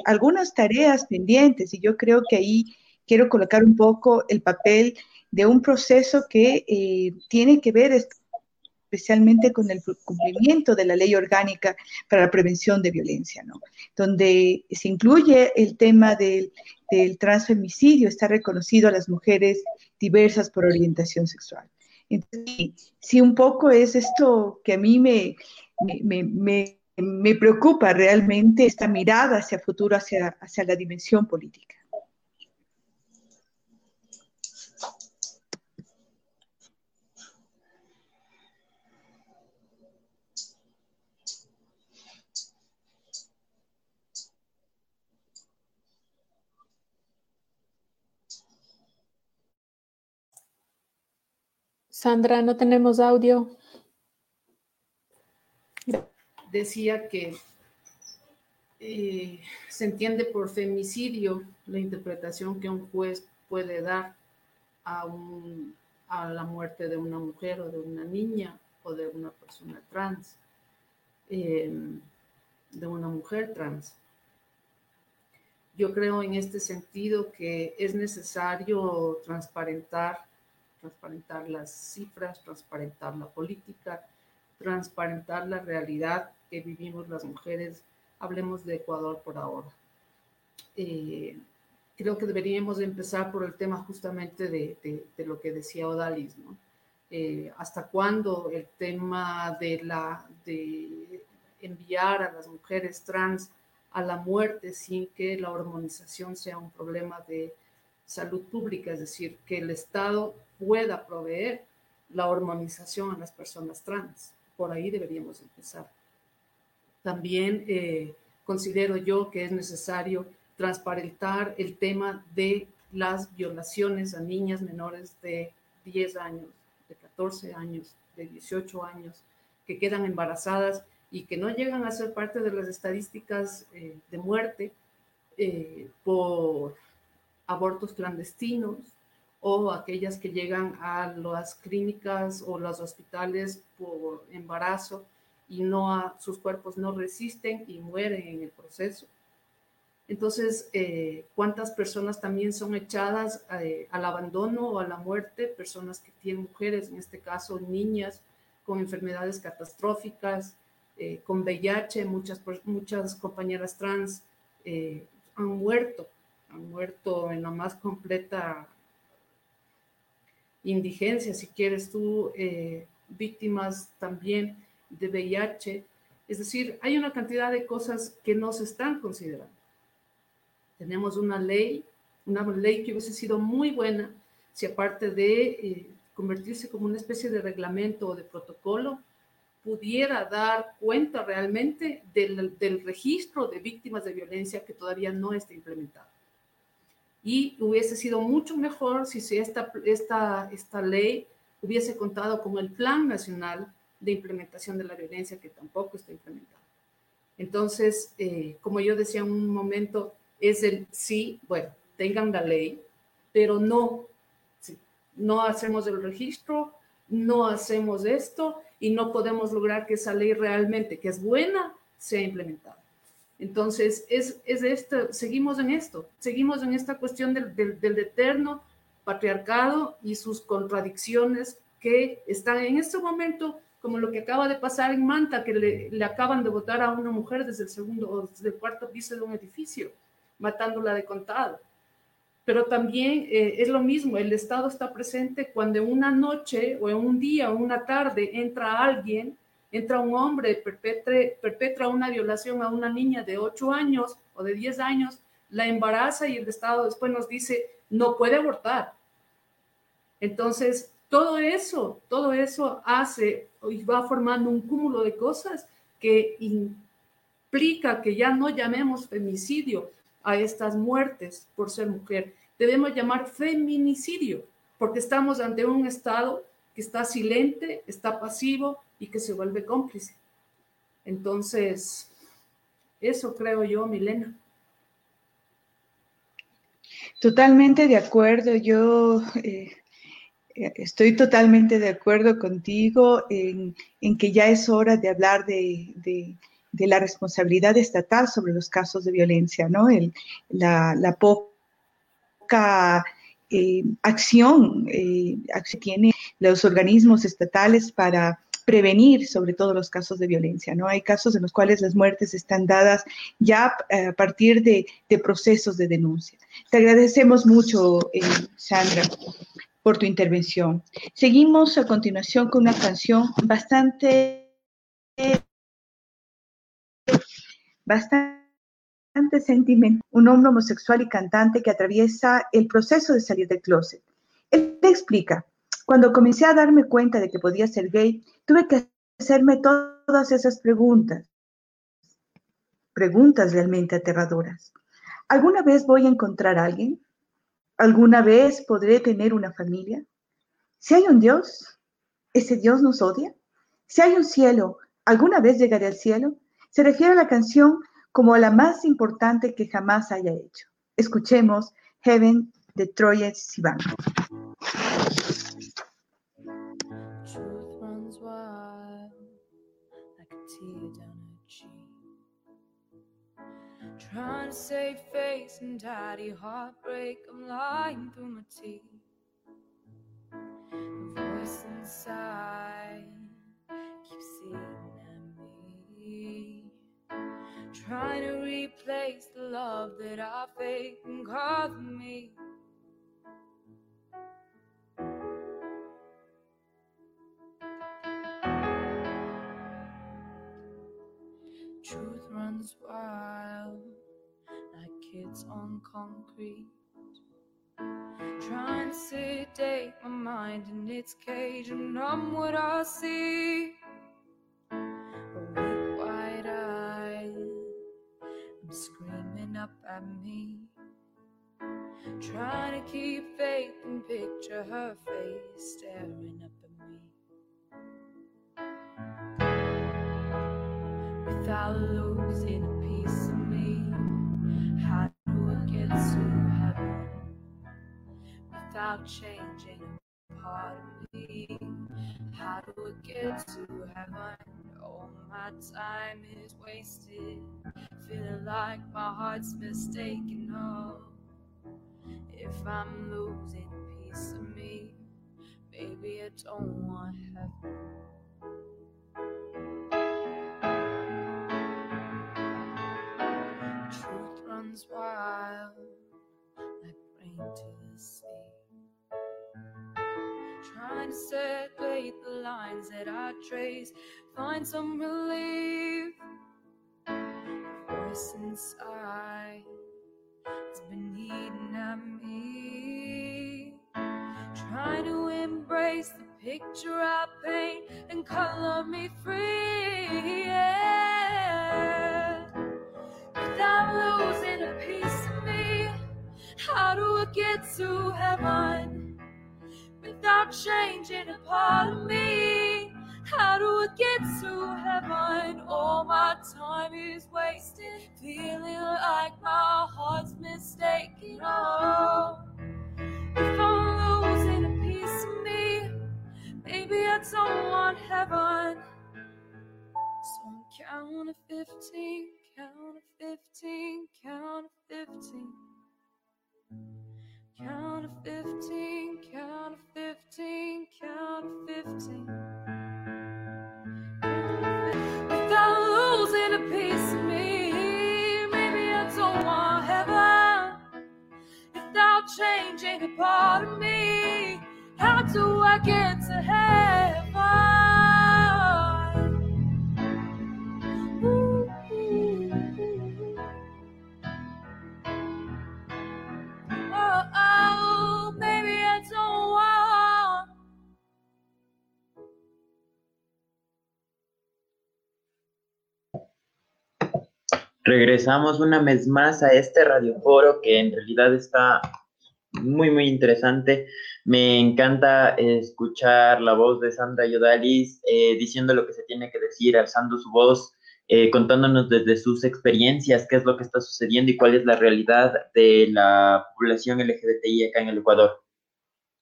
algunas tareas pendientes y yo creo que ahí quiero colocar un poco el papel de un proceso que tiene que ver especialmente con el cumplimiento de la ley orgánica para la prevención de violencia, ¿no? donde se incluye el tema del, del transfemicidio, está reconocido a las mujeres diversas por orientación sexual. Entonces, sí, un poco es esto que a mí me, me, me, me preocupa realmente, esta mirada hacia futuro, hacia, hacia la dimensión política.
Sandra, no tenemos audio.
Decía que eh, se entiende por femicidio la interpretación que un juez puede dar a, la muerte de una mujer o de una niña o de una persona trans, em, de una mujer trans. Yo creo en este sentido que es necesario transparentar transparentar las cifras, transparentar la política, transparentar la realidad que vivimos las mujeres. Hablemos de Ecuador por ahora. Eh, creo que deberíamos empezar por el tema justamente de, lo que decía Odalis, ¿no? Eh, ¿Hasta cuándo el tema de, la, de enviar a las mujeres trans a la muerte sin que la hormonización sea un problema de salud pública? Es decir, que el Estado pueda proveer la hormonización a las personas trans. Por ahí deberíamos empezar. También eh, considero yo que es necesario transparentar el tema de las violaciones a niñas menores de 10 años, de 14 años, de 18 años, que quedan embarazadas y que no llegan a ser parte de las estadísticas eh, de muerte eh, por abortos clandestinos, o aquellas que llegan a las clínicas o los hospitales por embarazo y no sus cuerpos no resisten y mueren en el proceso. Entonces, eh, ¿cuántas personas también son echadas eh, al abandono o a la muerte? Personas que tienen mujeres, en este caso niñas, con enfermedades catastróficas, eh, con VIH, muchas, muchas compañeras trans han muerto, han muerto en la más completa indigencia, si quieres tú, eh, víctimas también de VIH. Es decir, hay una cantidad de cosas que no se están considerando. Tenemos una ley, una ley que hubiese sido muy buena si aparte de eh, convertirse como una especie de reglamento o de protocolo, pudiera dar cuenta realmente del, del, registro de víctimas de violencia que todavía no está implementado. Y hubiese sido mucho mejor si esta, ley hubiese contado con el Plan Nacional de Implementación de la Violencia, que tampoco está implementado. Entonces, eh, como yo decía en un momento, es el sí, bueno, tengan la ley, pero no, no hacemos el registro, no hacemos esto y no podemos lograr que esa ley realmente, que es buena, sea implementada. Entonces, es, es esto, seguimos en esto, seguimos en esta cuestión del, del, eterno patriarcado y sus contradicciones que están en este momento, como lo que acaba de pasar en Manta, que le, le acaban de votar a una mujer desde el segundo o desde el cuarto piso de un edificio, matándola de contado. Pero también eh, es lo mismo, el Estado está presente cuando una noche o un día o una tarde entra alguien, entra un hombre, perpetre, perpetra una violación a una niña de 8 años o de 10 años, la embaraza y el Estado después nos dice, no puede abortar. Entonces, todo eso, todo eso hace y va formando un cúmulo de cosas que implica que ya no llamemos femicidio, a estas muertes por ser mujer. Debemos llamar feminicidio, porque estamos ante un Estado que está silente, está pasivo y que se vuelve cómplice. Entonces, eso creo yo, Milena.
Totalmente de acuerdo. Yo eh, estoy totalmente de acuerdo contigo en, que ya es hora de hablar de de la responsabilidad estatal sobre los casos de violencia, ¿no? El, la, poca eh, acción eh, que tienen los organismos estatales para prevenir sobre todo los casos de violencia, ¿no? Hay casos en los cuales las muertes están dadas ya eh, a partir de, de procesos de denuncia. Te agradecemos mucho, Sandra, por tu intervención. Seguimos a continuación con una canción bastante bastante sentimental, un hombre homosexual y cantante que atraviesa el proceso de salir del closet. Él te explica, cuando comencé a darme cuenta de que podía ser gay, tuve que hacerme todas esas preguntas, preguntas realmente aterradoras. ¿Alguna vez voy a encontrar a alguien? ¿Alguna vez podré tener una familia? Si hay un Dios, ¿ese Dios nos odia? Si hay un cielo, ¿alguna vez llegaré al cielo? Se refiere a la canción como la más importante que jamás haya hecho. Escuchemos Heaven de Troye Sivan. Trying to save face and tidy heartbreak. I'm lying through my teeth. The voice inside keeps seeing Trying to replace the love that I fake and call me. Truth runs wild kids on concrete. Trying to sedate my mind in its cage and numb what I see. Big white eyes screaming up at me. Trying to keep faith and picture her face staring up at me. Without losing Without changing a part of me, how do I get to heaven? All my time is wasted. Feeling like my heart's mistaken. Oh, if I'm losing piece of me, maybe I don't want heaven. Truth runs wild.
like rain to the sea. Trying to separate the lines that I trace, find some relief. Voice inside has been eating at me. Trying to embrace the picture I paint and color me free. Yeah. Without losing a piece of me, how do I get to heaven? Without changing a part of me, how do I get to heaven? All my time is wasted, feeling like my heart's mistaken. Oh, if I'm losing a piece of me, maybe I don't want heaven. So I'm counting 15, counting 15, counting 15. Count of 15, count of 15, count of 15. Without losing a piece of me, maybe I don't want heaven. Without changing a part of me, how do I get to heaven?
Regresamos una vez más a este radioforo que en realidad está muy, muy interesante. Me encanta escuchar la voz de Sandra Yodalis eh, diciendo lo que se tiene que decir, alzando su voz, eh, contándonos desde sus experiencias qué es lo que está sucediendo y cuál es la realidad de la población LGBTI acá en el Ecuador.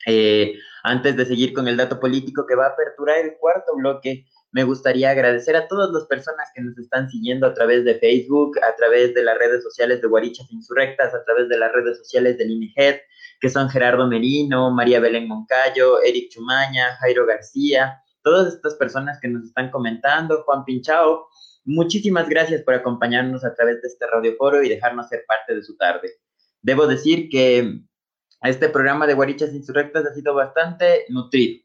Eh, antes de seguir con el dato político que va a aperturar el cuarto bloque, me gustaría agradecer a todas las personas que nos están siguiendo a través de Facebook, a través de las redes sociales de Guarichas Insurrectas, a través de las redes sociales del INIGED, que son Gerardo Merino, María Belén Moncayo, Eric Chumaña, Jairo García, todas estas personas que nos están comentando, Juan Pinchao, muchísimas gracias por acompañarnos a través de este radioforo y dejarnos ser parte de su tarde. Debo decir que este programa de Guarichas Insurrectas ha sido bastante nutrido.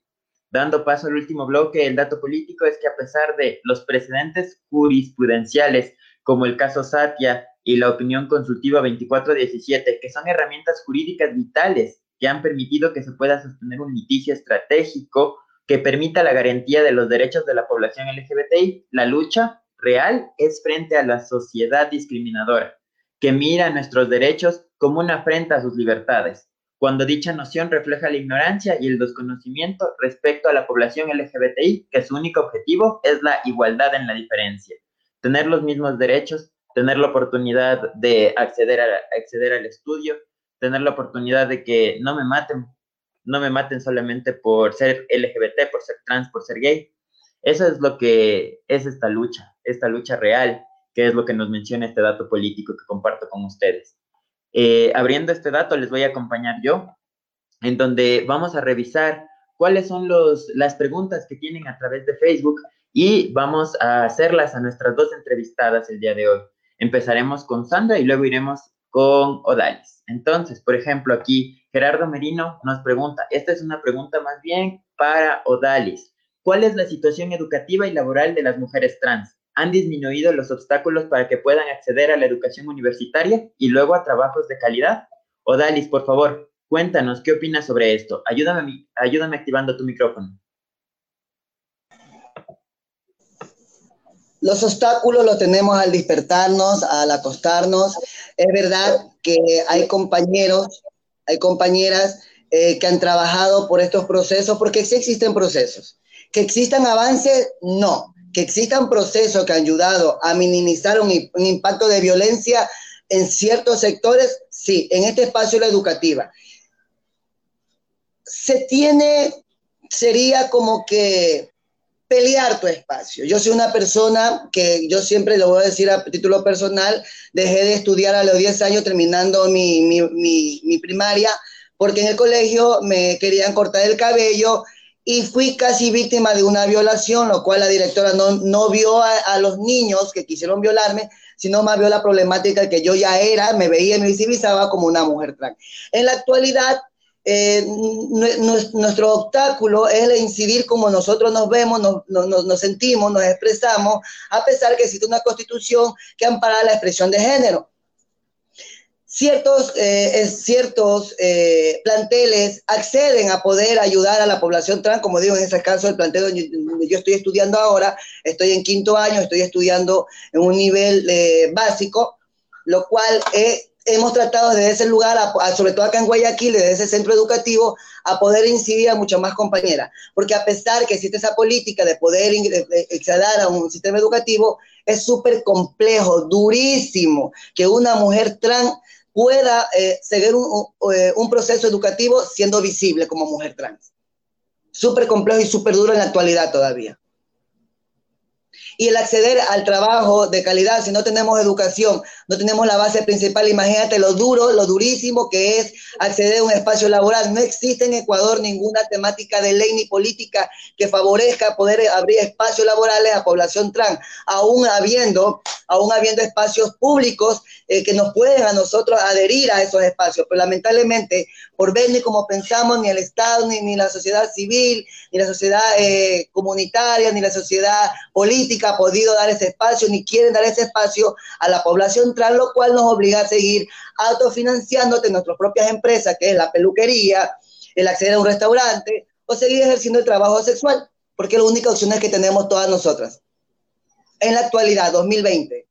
Dando paso al último bloque, el dato político es que a pesar de los precedentes jurisprudenciales, como el caso Satia y la opinión consultiva 2417, que son herramientas jurídicas vitales que han permitido que se pueda sostener un litigio estratégico que permita la garantía de los derechos de la población LGBTI, la lucha real es frente a la sociedad discriminadora, que mira nuestros derechos como una afrenta a sus libertades, cuando dicha noción refleja la ignorancia y el desconocimiento respecto a la población LGBTI, que su único objetivo es la igualdad en la diferencia, tener los mismos derechos, tener la oportunidad de acceder, al estudio, tener la oportunidad de que no me maten, no me maten solamente por ser LGBT, por ser trans, por ser gay. Eso es lo que es esta lucha, esta lucha real, que es lo que nos menciona este dato político que comparto con ustedes. Eh, abriendo este dato, les voy a acompañar yo, en donde vamos a revisar cuáles son las preguntas que tienen a través de Facebook y vamos a hacerlas a nuestras dos entrevistadas el día de hoy. Empezaremos con Sandra y luego iremos con Odalis. Entonces, por ejemplo, aquí Gerardo Merino nos pregunta, esta es una pregunta más bien para Odalis. ¿Cuál es la situación educativa y laboral de las mujeres trans? Han disminuido los obstáculos para que puedan acceder a la educación universitaria y luego a trabajos de calidad? Odalis, por favor, cuéntanos qué opinas sobre esto. Ayúdame, ayúdame activando tu micrófono.
Los obstáculos los tenemos al despertarnos, al acostarnos. Es verdad que hay compañeros, hay compañeras eh, que han trabajado por estos procesos, porque sí existen procesos. Que existan avances, no que existan procesos que han ayudado a minimizar un, un, impacto de violencia en ciertos sectores, sí, en este espacio la educativa. Se tiene, sería como que pelear tu espacio. Yo soy una persona que yo siempre lo voy a decir a título personal, dejé de estudiar a los 10 años terminando mi, mi, mi, mi primaria, porque en el colegio me querían cortar el cabello y fui casi víctima de una violación, lo cual la directora no, no vio a, los niños que quisieron violarme, sino más vio la problemática que yo ya era, me veía y me visibilizaba como una mujer trans. En la actualidad, eh, nuestro obstáculo es el incidir como nosotros nos vemos, nos, sentimos, nos expresamos, a pesar que existe una constitución que ampara la expresión de género. Ciertos, eh, ciertos eh, planteles acceden a poder ayudar a la población trans, como digo, en ese caso, el plantel donde yo estoy estudiando ahora, estoy en quinto año, estoy estudiando en un nivel básico, lo cual es hemos tratado desde ese lugar, sobre todo acá en Guayaquil, desde ese centro educativo, a poder incidir a muchas más compañeras. Porque a pesar que existe esa política de poder acceder a un sistema educativo, es súper complejo, durísimo, que una mujer trans pueda eh, seguir eh, un, proceso educativo siendo visible como mujer trans. Súper complejo y súper duro en la actualidad todavía y el acceder al trabajo de calidad, si no tenemos educación, no tenemos la base principal, imagínate lo duro, lo durísimo que es acceder a un espacio laboral. No existe en Ecuador ninguna temática de ley ni política que favorezca poder abrir espacios laborales a población trans, aún habiendo, aún habiendo espacios públicos eh, que nos pueden a nosotros adherir a esos espacios. Pero lamentablemente, ni como pensamos, ni el Estado, ni, ni la sociedad civil, ni la sociedad eh, comunitaria, ni la sociedad política ha podido dar ese espacio, ni quieren dar ese espacio a la población trans, lo cual nos obliga a seguir autofinanciándote nuestras propias empresas, que es la peluquería, el acceder a un restaurante, o seguir ejerciendo el trabajo sexual, porque es la única opción que tenemos todas nosotras. En la actualidad, 2020.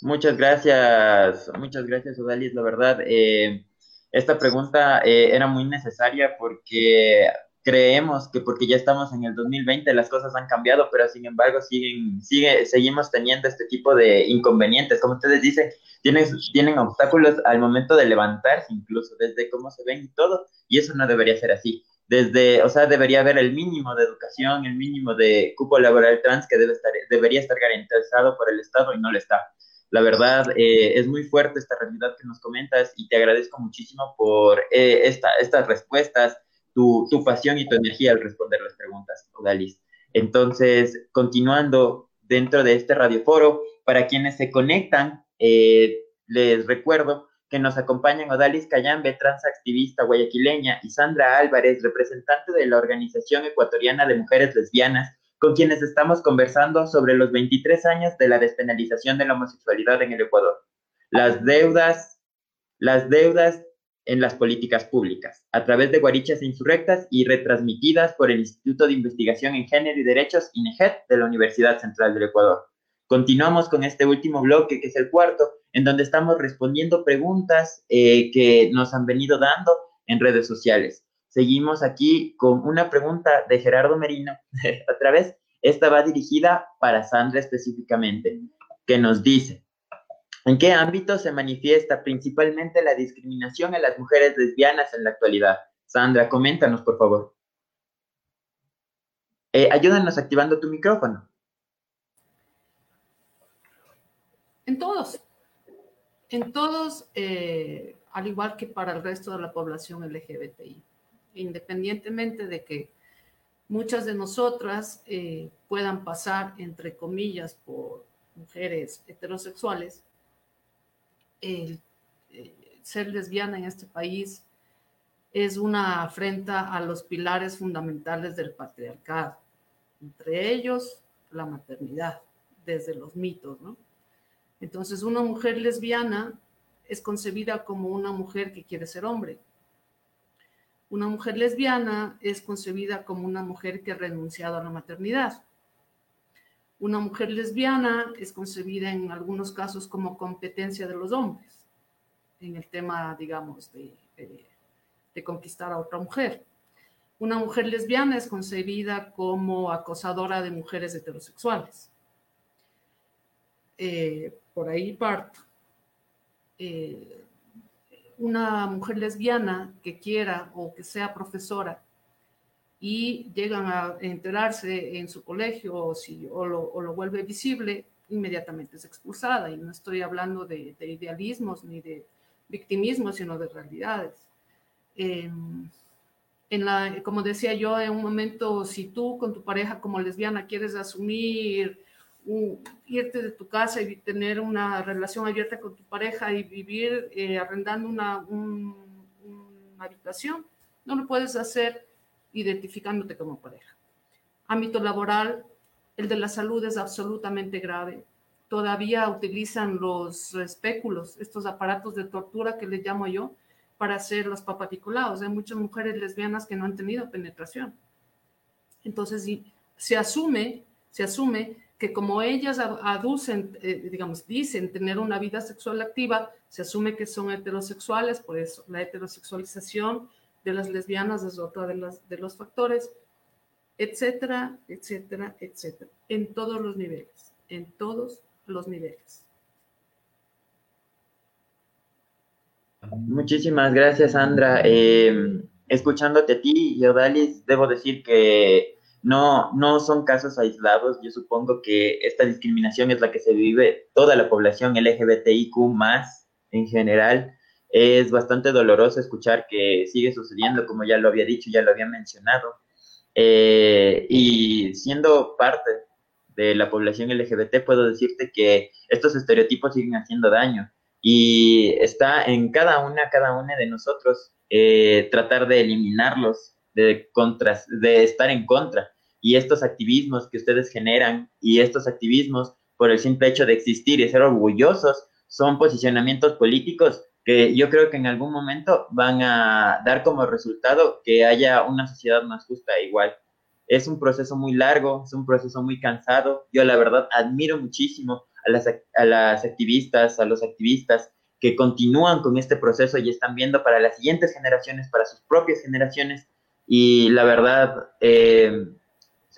Muchas gracias, muchas gracias, Odalis. La verdad, eh, esta pregunta eh, era muy necesaria porque creemos que porque ya estamos en el 2020 las cosas han cambiado, pero sin embargo siguen, sigue, seguimos teniendo este tipo de inconvenientes. Como ustedes dicen, tienen, tienen obstáculos al momento de levantarse, incluso desde cómo se ven y todo, y eso no debería ser así. Desde, o sea, debería haber el mínimo de educación, el mínimo de cupo laboral trans que debe estar, debería estar garantizado por el Estado y no lo está. La verdad, eh, es muy fuerte esta realidad que nos comentas y te agradezco muchísimo por eh, esta, estas respuestas, tu, tu, pasión y tu energía al responder las preguntas, Odalis. Entonces, continuando dentro de este radioforo, para quienes se conectan, eh, les recuerdo que nos acompañan Odalis Cayambe, transactivista guayaquileña, y Sandra Álvarez, representante de la Organización Ecuatoriana de Mujeres Lesbianas, con quienes estamos conversando sobre los 23 años de la despenalización de la homosexualidad en el Ecuador. Las deudas, las deudas en las políticas públicas, a través de guarichas insurrectas y retransmitidas por el Instituto de Investigación en Género y Derechos, INEGET, de la Universidad Central del Ecuador. Continuamos con este último bloque, que es el cuarto, en donde estamos respondiendo preguntas eh, que nos han venido dando en redes sociales. Seguimos aquí con una pregunta de Gerardo Merino, otra vez. Esta va dirigida para Sandra específicamente, que nos dice, ¿en qué ámbito se manifiesta principalmente la discriminación en las mujeres lesbianas en la actualidad? Sandra, coméntanos, por favor. Eh, ayúdanos activando tu micrófono.
En todos, en todos, eh, al igual que para el resto de la población LGBTI independientemente de que muchas de nosotras eh, puedan pasar, entre comillas, por mujeres heterosexuales, el, eh, ser lesbiana en este país es una afrenta a los pilares fundamentales del patriarcado, entre ellos la maternidad, desde los mitos, ¿no? Entonces, una mujer lesbiana es concebida como una mujer que quiere ser hombre, una mujer lesbiana es concebida como una mujer que ha renunciado a la maternidad. Una mujer lesbiana es concebida en algunos casos como competencia de los hombres, en el tema, digamos, de, conquistar a otra mujer. Una mujer lesbiana es concebida como acosadora de mujeres heterosexuales. Eh, por ahí parto. Eh, una mujer lesbiana que quiera o que sea profesora y llegan a enterarse en su colegio o, si, o, lo, vuelve visible, inmediatamente es expulsada. Y no estoy hablando de, idealismos ni de victimismo, sino de realidades. Em, como decía yo, en un momento, si tú con tu pareja como lesbiana quieres asumir irte de tu casa y tener una relación abierta con tu pareja y vivir eh, arrendando una, una habitación. No lo puedes hacer identificándote como pareja. Ámbito laboral, el de la salud es absolutamente grave. Todavía utilizan los espéculos, estos aparatos de tortura que les llamo yo, para hacer los papaticulados. Hay muchas mujeres lesbianas que no han tenido penetración. Entonces, se asume, se asume que como ellas aducen, eh, digamos, dicen tener una vida sexual activa, se asume que son heterosexuales, por eso la heterosexualización de las lesbianas es otro de, las, de los factores, etcétera, etcétera, etcétera, en todos los niveles, en todos los niveles.
Muchísimas gracias, Sandra. Eh, escuchándote a ti y Odalis, debo decir que no, no son casos aislados. Yo supongo que esta discriminación es la que se vive toda la población LGBTIQ más en general. Es bastante doloroso escuchar que sigue sucediendo, como ya lo había dicho, ya lo había mencionado. Eh, y siendo parte de la población LGBT, puedo decirte que estos estereotipos siguen haciendo daño y está en cada una, cada una de nosotros eh, tratar de eliminarlos, de, de estar en contra. Y estos activismos que ustedes generan y estos activismos por el simple hecho de existir y ser orgullosos son posicionamientos políticos que yo creo que en algún momento van a dar como resultado que haya una sociedad más justa e igual. Es un proceso muy largo, es un proceso muy cansado. Yo la verdad admiro muchísimo a las, a las activistas, a los activistas que continúan con este proceso y están viendo para las siguientes generaciones, para sus propias generaciones. Y la verdad, eh,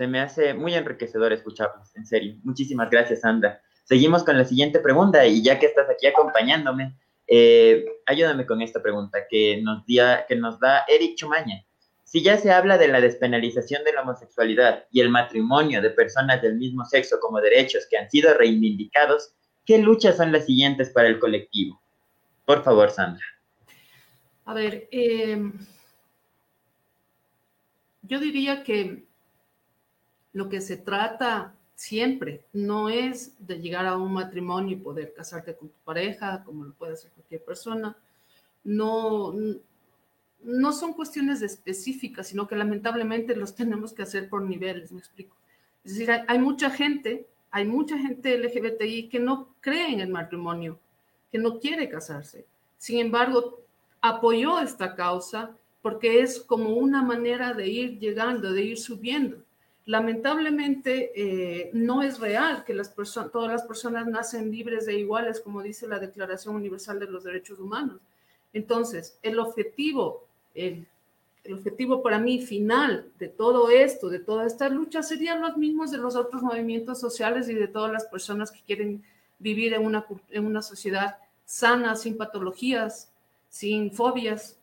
se me hace muy enriquecedor escucharlos, en serio. Muchísimas gracias, Sandra. Seguimos con la siguiente pregunta y ya que estás aquí acompañándome, eh, ayúdame con esta pregunta que nos, que nos da Eric Chumaña. Si ya se habla de la despenalización de la homosexualidad y el matrimonio de personas del mismo sexo como derechos que han sido reivindicados, ¿qué luchas son las siguientes para el colectivo? Por favor, Sandra.
A ver, eh, yo diría que lo que se trata siempre no es de llegar a un matrimonio y poder casarte con tu pareja, como lo puede hacer cualquier persona. No, no son cuestiones específicas, sino que lamentablemente los tenemos que hacer por niveles, me explico. Es decir, hay, mucha gente, hay mucha gente LGBTI que no cree en el matrimonio, que no quiere casarse. Sin embargo, apoyó esta causa porque es como una manera de ir llegando, de ir subiendo. Lamentablemente eh, no es real que todas las personas nacen libres e iguales, como dice la Declaración Universal de los Derechos Humanos. Entonces, el objetivo el, objetivo para mí final de todo esto, de toda esta lucha, serían los mismos de los otros movimientos sociales y de todas las personas que quieren vivir en una sociedad sana, sin patologías, sin fobias.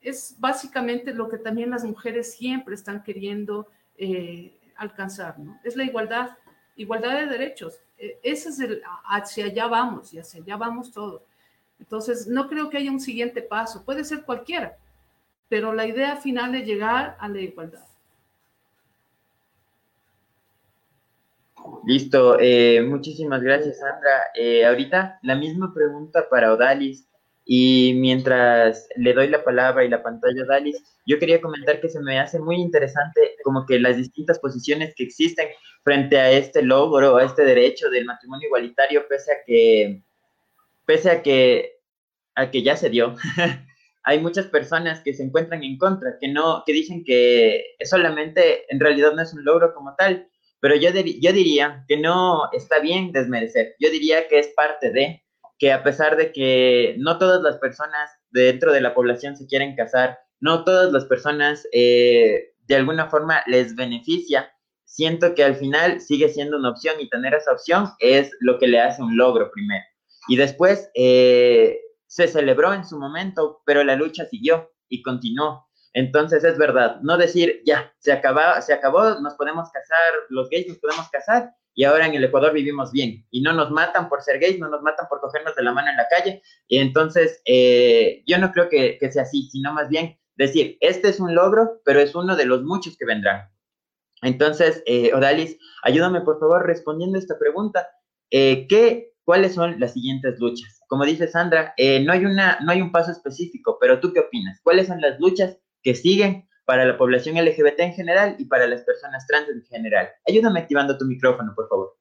Es básicamente lo que también las mujeres siempre están queriendo eh, alcanzar, ¿no? Es la igualdad, igualdad de derechos. E, ese es el, hacia allá vamos y hacia allá vamos todos. Entonces, no creo que haya un siguiente paso, puede ser cualquiera, pero la idea final es llegar a la igualdad.
Listo, eh, muchísimas gracias Sandra. Eh, ahorita la misma pregunta para Odalis y mientras le doy la palabra y la pantalla a Odalis, yo quería comentar que se me hace muy interesante como que las distintas posiciones que existen frente a este logro, a este derecho del matrimonio igualitario, pese a que, pese a que, a que ya se dio. hay muchas personas que se encuentran en contra, que no, que dicen que solamente en realidad no es un logro como tal, pero yo, yo diría que no está bien desmerecer, yo diría que es parte de, que a pesar de que no todas las personas dentro de la población se quieren casar, no todas las personas eh, de alguna forma les beneficia, siento que al final sigue siendo una opción y tener esa opción es lo que le hace un logro primero. Y después, eh, se celebró en su momento, pero la lucha siguió y continuó. Entonces es verdad, no decir, ya, se, acabó, se acabó, nos podemos casar, los gays nos podemos casar y ahora en el Ecuador vivimos bien y no nos matan por ser gays, no nos matan por cogernos de la mano en la calle. Y entonces eh, yo no creo que, que sea así, sino más bien decir, este es un logro, pero es uno de los muchos que vendrán. Entonces, eh, Odalis, ayúdame por favor respondiendo esta pregunta. Eh, ¿qué, ¿Cuáles son las siguientes luchas? Como dice Sandra, no, hay una, no hay un paso específico, pero ¿tú qué opinas? ¿Cuáles son las luchas que siguen para la población LGBT en general y para las personas trans en general? Ayúdame activando tu micrófono, por favor.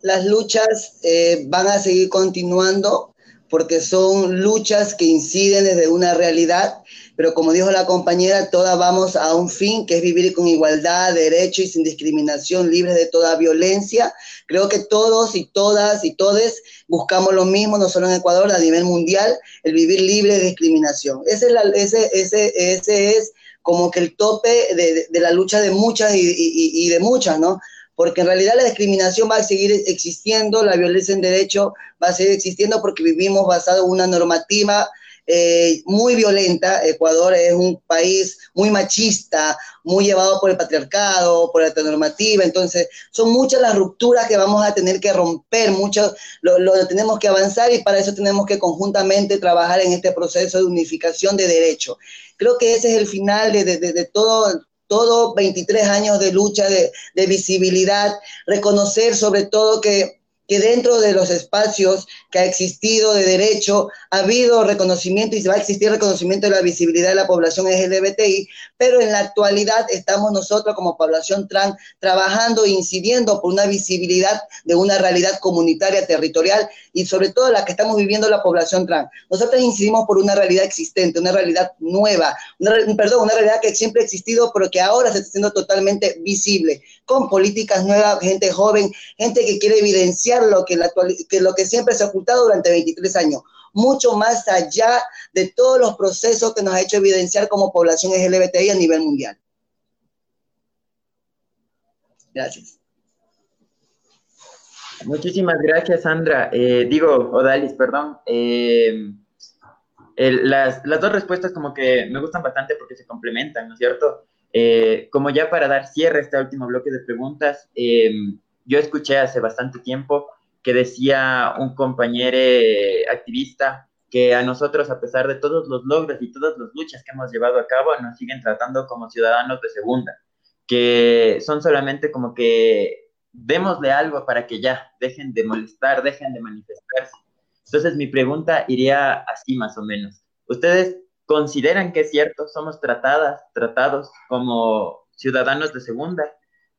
Las luchas van a seguir continuando porque son luchas que inciden desde una realidad pero como dijo la compañera, todas vamos a un fin, que es vivir con igualdad, derecho y sin discriminación, libres de toda violencia. Creo que todos y todas y todes buscamos lo mismo, no solo en Ecuador, a nivel mundial, el vivir libre de discriminación. Ese es, ese, ese, ese es como que el tope de, la lucha de muchas y de muchas, ¿no? porque en realidad la discriminación va a seguir existiendo, la violencia en derecho va a seguir existiendo porque vivimos basado en una normativa eh, muy violenta. Ecuador es un país muy machista, muy llevado por el patriarcado, por la heteronormativa. Entonces, son muchas las rupturas que vamos a tener que romper, muchos lo, lo, tenemos que avanzar y para eso tenemos que conjuntamente trabajar en este proceso de unificación de derechos. Creo que ese es el final de, de, de todo todo 23 años de lucha, de, de visibilidad, reconocer sobre todo que que dentro de los espacios que ha existido de derecho ha habido reconocimiento y va a existir reconocimiento de la visibilidad de la población LGBTI, pero en la actualidad estamos nosotros como población trans trabajando e incidiendo por una visibilidad de una realidad comunitaria, territorial y sobre todo la que estamos viviendo la población trans. Nosotros incidimos por una realidad existente, una realidad nueva, una, perdón, una realidad que siempre ha existido, pero que ahora se está haciendo totalmente visible, con políticas nuevas, gente joven, gente que quiere evidenciar lo que, la, que lo que siempre se ha ocultado durante 23 años, mucho más allá de todos los procesos que nos ha hecho evidenciar como población LGBTI a nivel mundial. Gracias.
Muchísimas gracias, Sandra. Eh, digo, Odalis, perdón. Eh, las, las, dos respuestas como que me gustan bastante porque se complementan, ¿no es cierto? Eh, como ya para dar cierre a este último bloque de preguntas, yo escuché hace bastante tiempo que decía un compañero activista que a nosotros, a pesar de todos los logros y todas las luchas que hemos llevado a cabo, nos siguen tratando como ciudadanos de segunda, que son solamente como que démosle algo para que ya dejen de molestar, dejen de manifestarse. Entonces mi pregunta iría así más o menos. ¿Ustedes consideran que es cierto, somos tratadas, tratados como ciudadanos de segunda?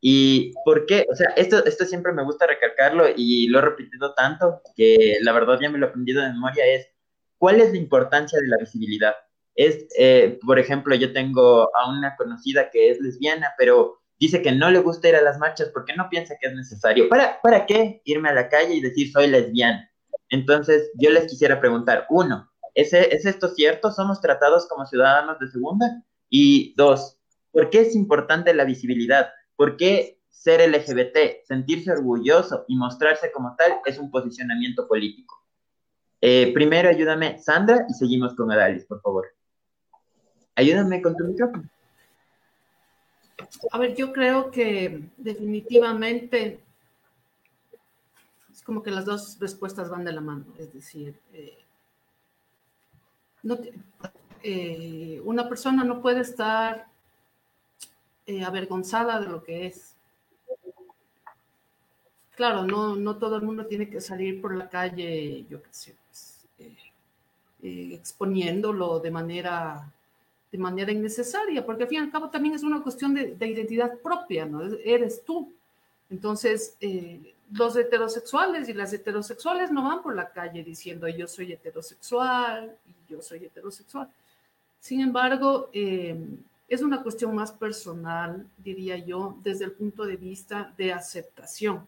¿Y por qué? O sea, esto, esto siempre me gusta recalcarlo y lo he repetido tanto que la verdad ya me lo he aprendido de memoria, es ¿cuál es la importancia de la visibilidad? Es, eh, por ejemplo, yo tengo a una conocida que es lesbiana, pero dice que no le gusta ir a las marchas porque no piensa que es necesario. ¿Para, ¿Para qué irme a la calle y decir soy lesbiana? Entonces, yo les quisiera preguntar, uno, ¿es, ¿es esto cierto? ¿Somos tratados como ciudadanos de segunda? Y dos, ¿por qué es importante la visibilidad? ¿Por qué ser LGBT, sentirse orgulloso y mostrarse como tal es un posicionamiento político? Eh, primero ayúdame, Sandra, y seguimos con Adalis, por favor. Ayúdame con tu micrófono.
A ver, yo creo que definitivamente es como que las dos respuestas van de la mano. Es decir, eh, no, eh, una persona no puede estar eh, avergonzada de lo que es. Claro, no, no todo el mundo tiene que salir por la calle, yo qué sé, pues, eh, eh, exponiéndolo de manera, de manera innecesaria, porque al fin y al cabo también es una cuestión de, de identidad propia, ¿no? Eres tú. Entonces, los heterosexuales y las heterosexuales no van por la calle diciendo yo soy heterosexual y yo soy heterosexual. Sin embargo, es una cuestión más personal, diría yo, desde el punto de vista de aceptación.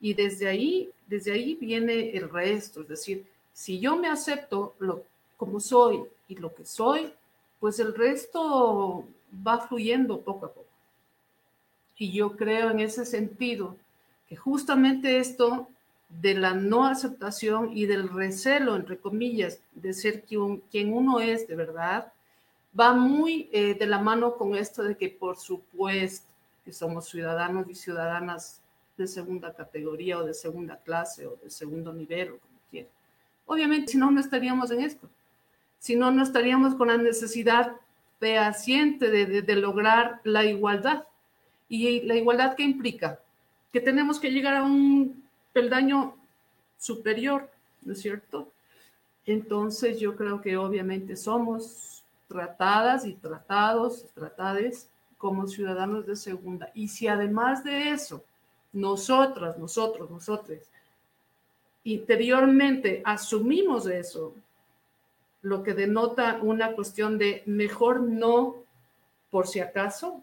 Y desde ahí, desde ahí viene el resto, es decir, si yo me acepto lo, como soy y lo que soy, pues el resto va fluyendo poco a poco. Y yo creo en ese sentido que justamente esto de la no aceptación y del recelo, entre comillas, de ser quien, quien uno es de verdad, va muy eh, de la mano con esto de que por supuesto que somos ciudadanos y ciudadanas de segunda categoría o de segunda clase o de segundo nivel o como quieran. Obviamente, si no, no estaríamos en esto. Si no, no estaríamos con la necesidad fehaciente de, de, lograr la igualdad. ¿Y la igualdad qué implica? Que tenemos que llegar a un peldaño superior, ¿no es cierto? Entonces yo creo que obviamente somos tratadas y tratados, tratades como ciudadanos de segunda. Y si además de eso, nosotras, nosotros, nosotros, interiormente asumimos eso, lo que denota una cuestión de mejor no por si acaso,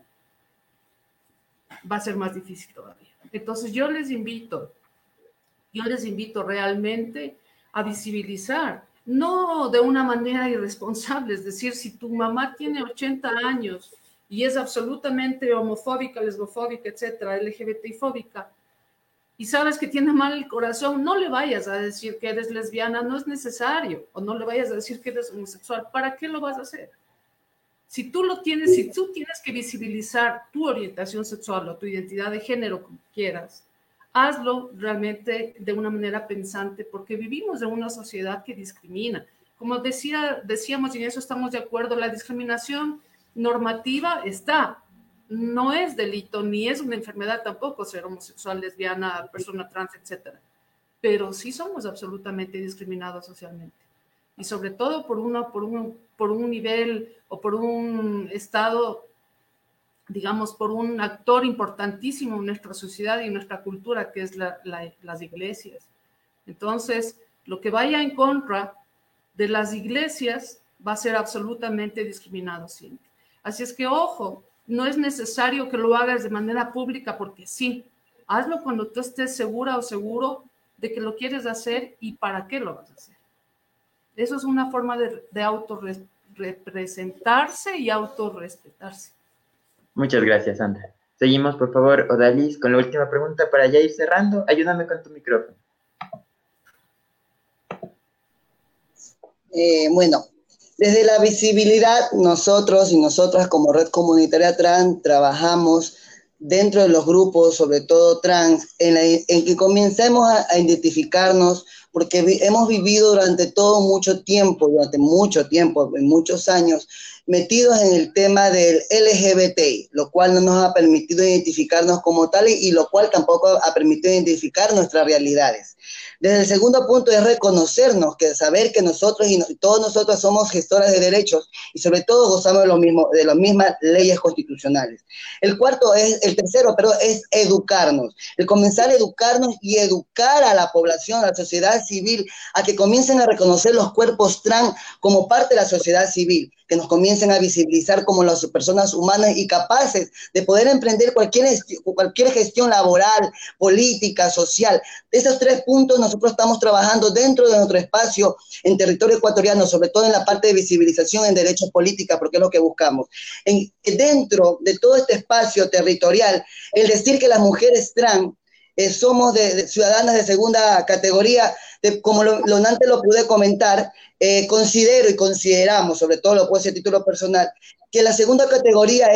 va a ser más difícil todavía. Entonces yo les invito, yo les invito realmente a visibilizar, no de una manera irresponsable, es decir, si tu mamá tiene 80 años y es absolutamente homofóbica, lesbofóbica, etcétera, LGBTI fóbica, y sabes que tiene mal el corazón, no le vayas a decir que eres lesbiana, no es necesario, o no le vayas a decir que eres homosexual, ¿para qué lo vas a hacer? Si tú lo tienes, si tú tienes que visibilizar tu orientación sexual o tu identidad de género como quieras, hazlo realmente de una manera pensante, porque vivimos en una sociedad que discrimina. Como decía, decíamos, y en eso estamos de acuerdo, la discriminación normativa está, no es delito ni es una enfermedad tampoco ser homosexual, lesbiana, persona trans, etcétera. Pero sí somos absolutamente discriminados socialmente. Y sobre todo por, una, por, un, por un nivel o por un estado, digamos, por un actor importantísimo en nuestra sociedad y en nuestra cultura, que es las iglesias. Entonces, lo que vaya en contra de las iglesias va a ser absolutamente discriminado siempre. Así es que, ojo, no es necesario que lo hagas de manera pública porque sí. Hazlo cuando tú estés segura o seguro de que lo quieres hacer y para qué lo vas a hacer. Eso es una forma de, de autorrepresentarse y autorrespetarse.
Muchas gracias, Sandra. Seguimos, por favor, Odalis, con la última pregunta para ya ir cerrando. Ayúdame con tu micrófono.
Eh, bueno, desde la visibilidad, nosotros y nosotras como Red Comunitaria Trans trabajamos dentro de los grupos, sobre todo trans, en, que comencemos a, identificarnos, porque hemos vivido durante todo mucho tiempo, durante mucho tiempo, en muchos años, metidos en el tema del LGBT, lo cual no nos ha permitido identificarnos como tales y lo cual tampoco ha permitido identificar nuestras realidades. Desde el segundo punto es reconocernos, que saber que nosotros y todos nosotros somos gestoras de derechos y sobre todo gozamos de, lo mismo, de las mismas leyes constitucionales. El cuarto es, el tercero, pero es educarnos, el comenzar a educarnos y educar a la población, a la sociedad civil, a que comiencen a reconocer los cuerpos trans como parte de la sociedad civil que nos comiencen a visibilizar como las personas humanas y capaces de poder emprender cualquier, cualquier gestión laboral, política, social. De esos tres puntos nosotros estamos trabajando dentro de nuestro espacio en territorio ecuatoriano, sobre todo en la parte de visibilización en derechos políticos, porque es lo que buscamos. En, dentro de todo este espacio territorial, el decir que las mujeres trans eh, somos ciudadanas de segunda categoría, como lo, antes lo pude comentar, eh, considero y consideramos, sobre todo lo puedo decir a título personal, que la segunda categoría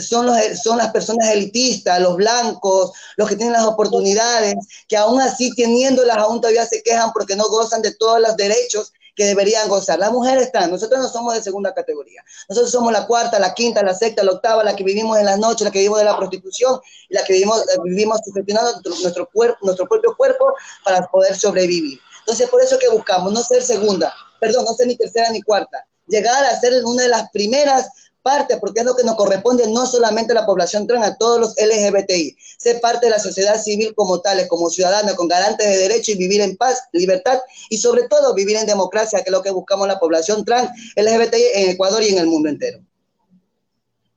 son, los, son las personas elitistas, los blancos, los que tienen las oportunidades, que aún así teniéndolas aún todavía se quejan porque no gozan de todos los derechos que deberían gozar. Las mujeres están, nosotros no somos de segunda categoría. Nosotros somos la cuarta, la quinta, la sexta, la octava, la que vivimos en las noches, la que vivimos de la prostitución, la que vivimos, eh, vivimos sugestionando nuestro, cuerpo, nuestro propio cuerpo para poder sobrevivir. Entonces, por eso que buscamos, no ser segunda, perdón, no ser ni tercera ni cuarta, llegar a ser una de las primeras partes, porque es lo que nos corresponde no solamente a la población trans, a todos los LGBTI, ser parte de la sociedad civil como tales, como ciudadanos, con garantes de derecho y vivir en paz, libertad y sobre todo vivir en democracia, que es lo que buscamos la población trans, LGBTI en Ecuador y en el mundo entero.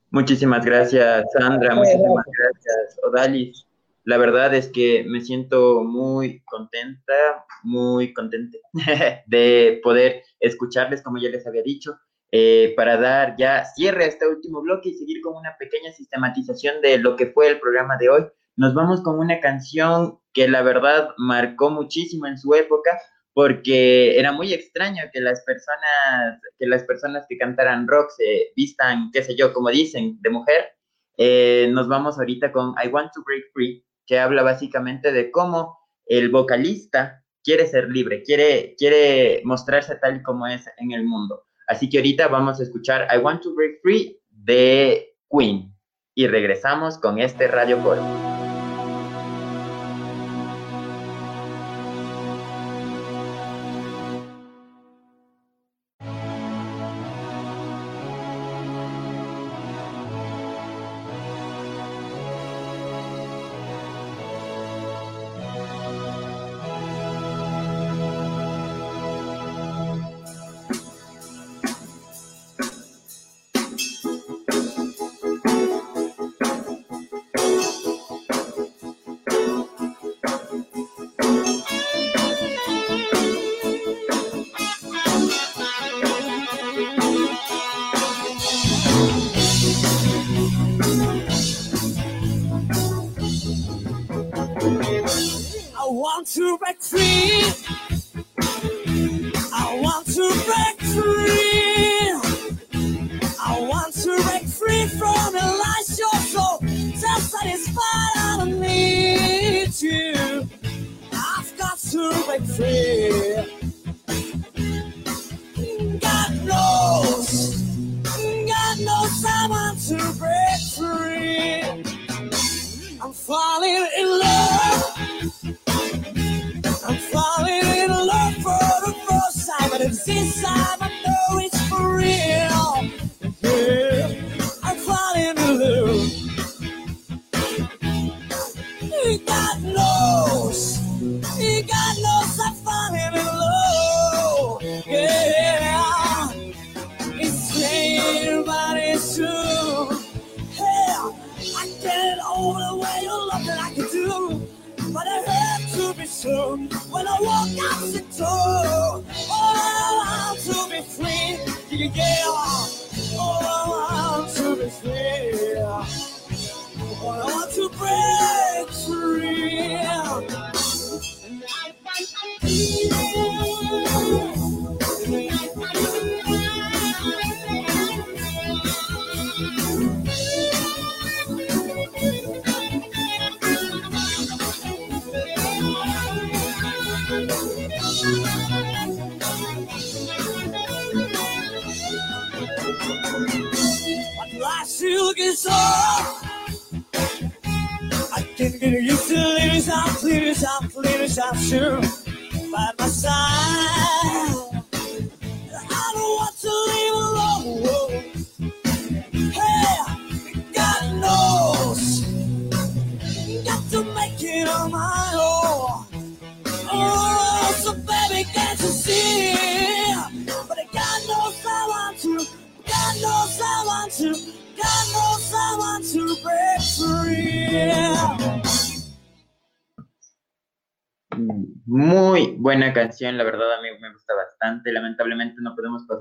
Muchísimas gracias, Sandra. Muchísimas gracias, Odalis. La verdad es que me siento muy contenta, muy contente de poder escucharles, como ya les había dicho, eh, para dar ya cierre a este último bloque y seguir con una pequeña sistematización de lo que fue el programa de hoy. Nos vamos con una canción que la verdad marcó muchísimo en su época, porque era muy extraño que las personas que las personas que cantaran rock se vistan, qué sé yo, como dicen, de mujer. Eh, nos vamos ahorita con I Want to Break Free que habla básicamente de cómo el vocalista quiere ser libre, quiere, quiere mostrarse tal como es en el mundo.
Así que ahorita vamos a escuchar I Want to Break Free de Queen y regresamos con este Radio Foro.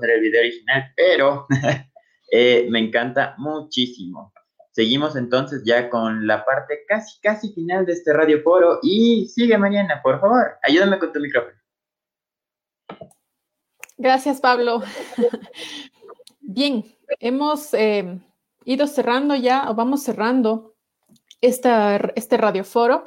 Pasar el video original, pero eh, me encanta muchísimo. Seguimos entonces ya con la parte casi, casi final de este Radio Foro. Y sigue Mariana, por favor, ayúdame con tu micrófono.
Gracias, Pablo. Bien, hemos eh, ido cerrando ya, o vamos cerrando esta, este radioforo.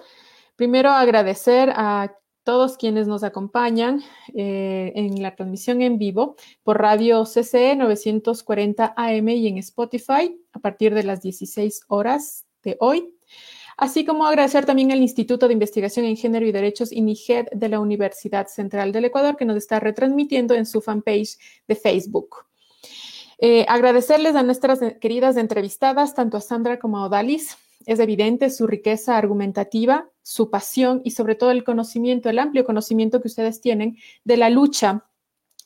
Primero agradecer a todos quienes nos acompañan eh, en la transmisión en vivo por Radio CCE 940 AM y en Spotify a partir de las 16 horas de hoy. Así como agradecer también al Instituto de Investigación en Género y Derechos INIGED de la Universidad Central del Ecuador que nos está retransmitiendo en su fanpage de Facebook. Eh, agradecerles a nuestras queridas entrevistadas, tanto a Sandra como a Odalis. Es evidente su riqueza argumentativa, su pasión y sobre todo el conocimiento, el amplio conocimiento que ustedes tienen de la lucha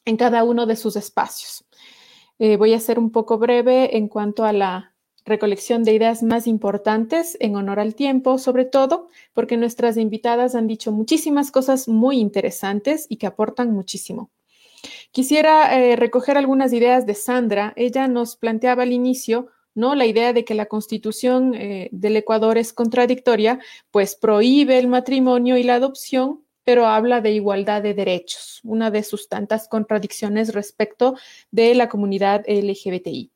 en cada uno de sus espacios. Eh, voy a ser un poco breve en cuanto a la recolección de ideas más importantes en honor al tiempo, sobre todo porque nuestras invitadas han dicho muchísimas cosas muy interesantes y que aportan muchísimo. Quisiera eh, recoger algunas ideas de Sandra. Ella nos planteaba al inicio ¿no? La idea de que la constitución eh, del Ecuador es contradictoria, pues prohíbe el matrimonio y la adopción, pero habla de igualdad de derechos, una de sus tantas contradicciones respecto de la comunidad LGBTI.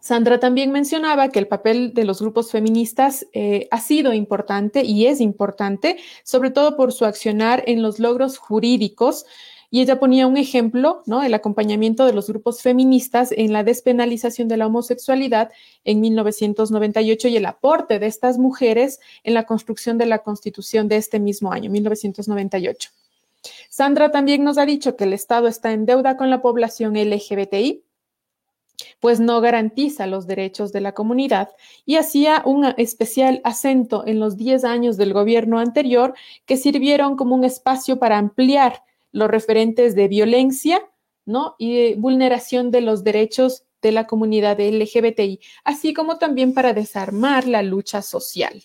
Sandra también mencionaba que el papel de los grupos feministas eh, ha sido importante y es importante, sobre todo por su accionar en los logros jurídicos Y ella ponía un ejemplo, ¿no? El acompañamiento de los grupos feministas en la despenalización de la homosexualidad en 1998 y el aporte de estas mujeres en la construcción de la Constitución de este mismo año, 1998. Sandra también nos ha dicho que el Estado está en deuda con la población LGBTI, pues no garantiza los derechos de la comunidad y hacía un especial acento en los 10 años del gobierno anterior que sirvieron como un espacio para ampliar los referentes de violencia ¿no? y de vulneración de los derechos de la comunidad LGBTI, así como también para desarmar la lucha social.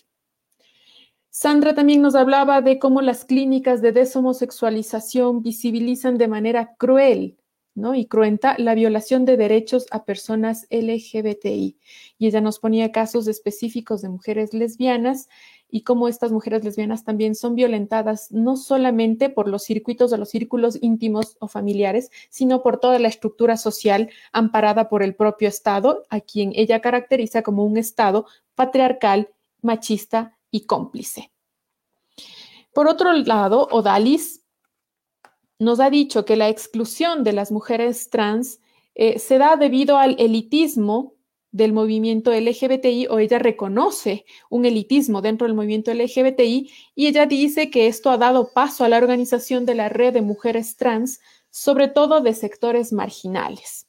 Sandra también nos hablaba de cómo las clínicas de deshomosexualización visibilizan de manera cruel ¿no? y cruenta la violación de derechos a personas LGBTI. Y ella nos ponía casos específicos de mujeres lesbianas y cómo estas mujeres lesbianas también son violentadas no solamente por los circuitos o los círculos íntimos o familiares, sino por toda la estructura social amparada por el propio Estado, a quien ella caracteriza como un Estado patriarcal, machista y cómplice. Por otro lado, Odalis nos ha dicho que la exclusión de las mujeres trans eh, se da debido al elitismo del movimiento LGBTI o ella reconoce un elitismo dentro del movimiento LGBTI y ella dice que esto ha dado paso a la organización de la red de mujeres trans, sobre todo de sectores marginales.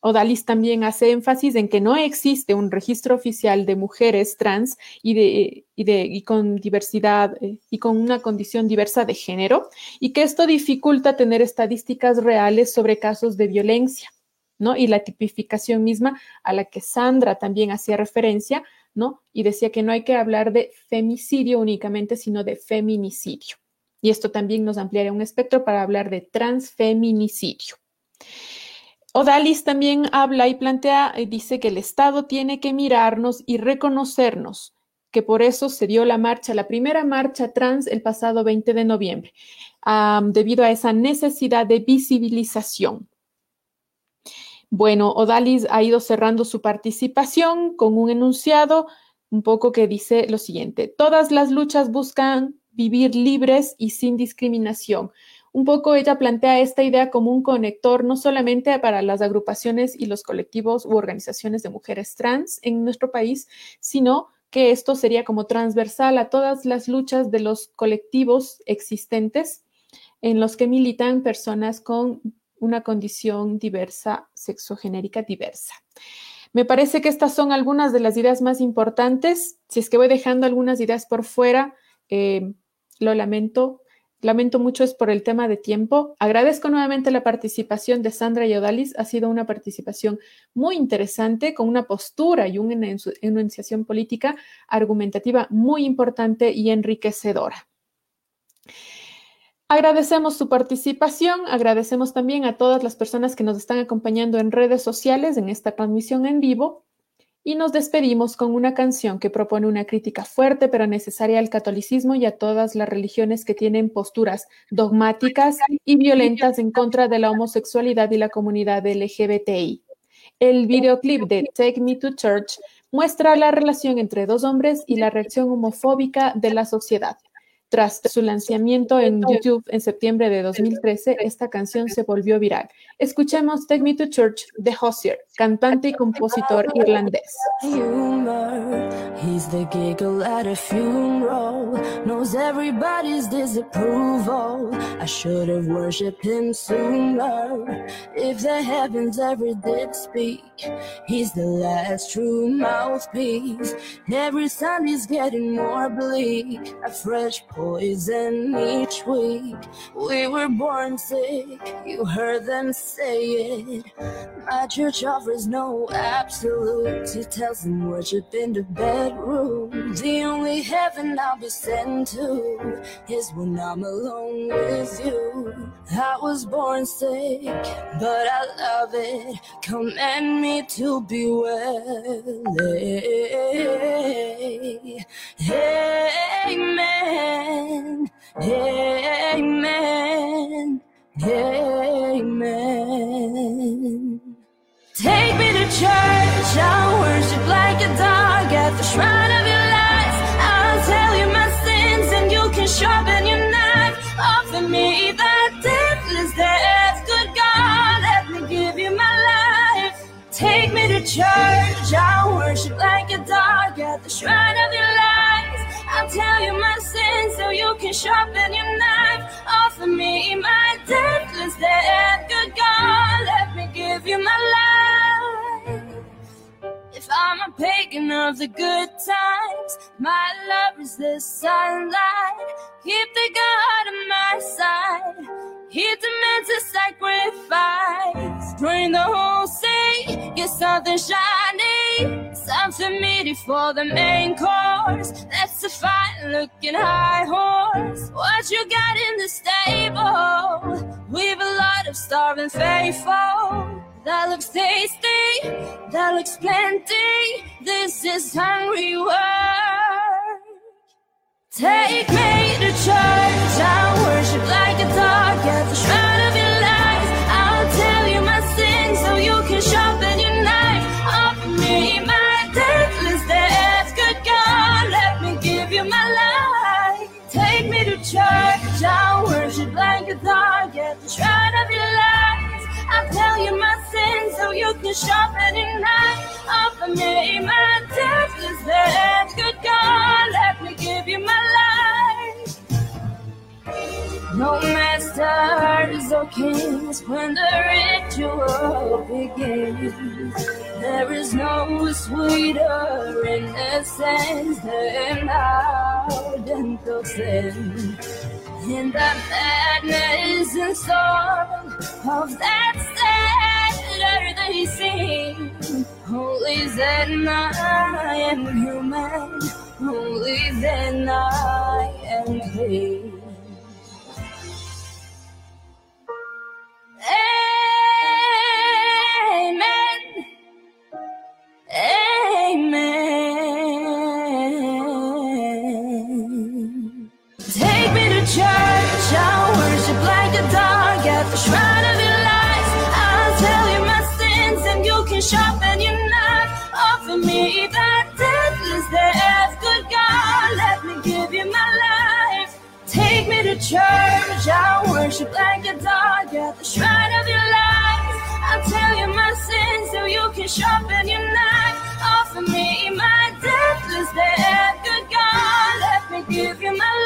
Odalis también hace énfasis en que no existe un registro oficial de mujeres trans y, de, y, de, y con diversidad eh, y con una condición diversa de género y que esto dificulta tener estadísticas reales sobre casos de violencia. ¿No? Y la tipificación misma a la que Sandra también hacía referencia, ¿no? Y decía que no hay que hablar de femicidio únicamente, sino de feminicidio. Y esto también nos ampliaría un espectro para hablar de transfeminicidio. Odalis también habla y plantea, y dice que el Estado tiene que mirarnos y reconocernos, que por eso se dio la marcha, la primera marcha trans el pasado 20 de noviembre, debido a esa necesidad de visibilización. Bueno, Odalis ha ido cerrando su participación con un enunciado un poco que dice lo siguiente, todas las luchas buscan vivir libres y sin discriminación un poco ella plantea esta idea como un conector no solamente para las agrupaciones y los colectivos u organizaciones de mujeres trans en nuestro país, sino que esto sería como transversal a todas las luchas de los colectivos existentes en los que militan personas con una condición diversa, sexogenérica diversa. Me parece que estas son algunas de las ideas más importantes. Si es que voy dejando algunas ideas por fuera, eh, lo lamento, Lamento mucho es por el tema de tiempo. Agradezco nuevamente la participación de Sandra y Odalis. Ha sido una participación muy interesante, con una postura y una enunciación política argumentativa muy importante y enriquecedora. Agradecemos su participación, agradecemos también a todas las personas que nos están acompañando en redes sociales en esta transmisión en vivo y nos despedimos con una canción que propone una crítica fuerte pero necesaria al catolicismo y a todas las religiones que tienen posturas dogmáticas y violentas en contra de la homosexualidad y la comunidad LGBTI. El videoclip de Take Me to Church muestra la relación entre dos hombres y la reacción homofóbica de la sociedad. Tras su lanzamiento en YouTube en septiembre de 2013, esta canción se volvió viral. Escuchemos Take Me to Church de Hozier, cantante y compositor irlandés. He's the giggle at a funeral, knows everybody's disapproval. I should have worshipped him sooner. If the heavens ever did speak, he's the last true mouthpiece. Every Sunday's getting more bleak, a fresh poison each week. We were born sick, you heard them say it. My church offers no absolutes, it tells them worship in the bedroom. The only heaven I'll be sent to is when I'm alone with you. I was born sick, but I love it. Command me to be well. Amen. Amen. Amen. Amen. Take me to church. I'll worship like a dog at the shrine of your lies. I'll tell you my sins and you can sharpen your knife. Offer me that deathless death.
Good God, let me give you my life. Take me to church. I'll worship like a dog at the shrine of your lies. I'll tell you my sins so you can sharpen your knife. Offer me my deathless death. Good God, let me give you my life. I'm a pagan of the good times, my love is the sunlight. Keep the God on my side. He demands a sacrifice. Drain the whole sea, get something shiny. Something meaty for the main course. That's a fine looking high horse. What you got in the stable? We've a lot of starving faithful. That looks tasty, that looks plenty. This is hungry work. Take me to church, I worship like a dog at the shrine so you can sharpen your knife. Offer me my deathless death. Good God, let me give you my life. No masters or kings when the ritual begins. There is no sweeter innocence than ardent sin. In the madness and storm of that sadder they sing. Only then I am human. Only then I am clean. Amen. Amen. Take me to church. I'll worship like a dog at the shrine church. I worship like a dog at the shrine of your life. I'll tell you my sins so you can sharpen your knife. Offer me my deathless death, Good God, let me give you my life.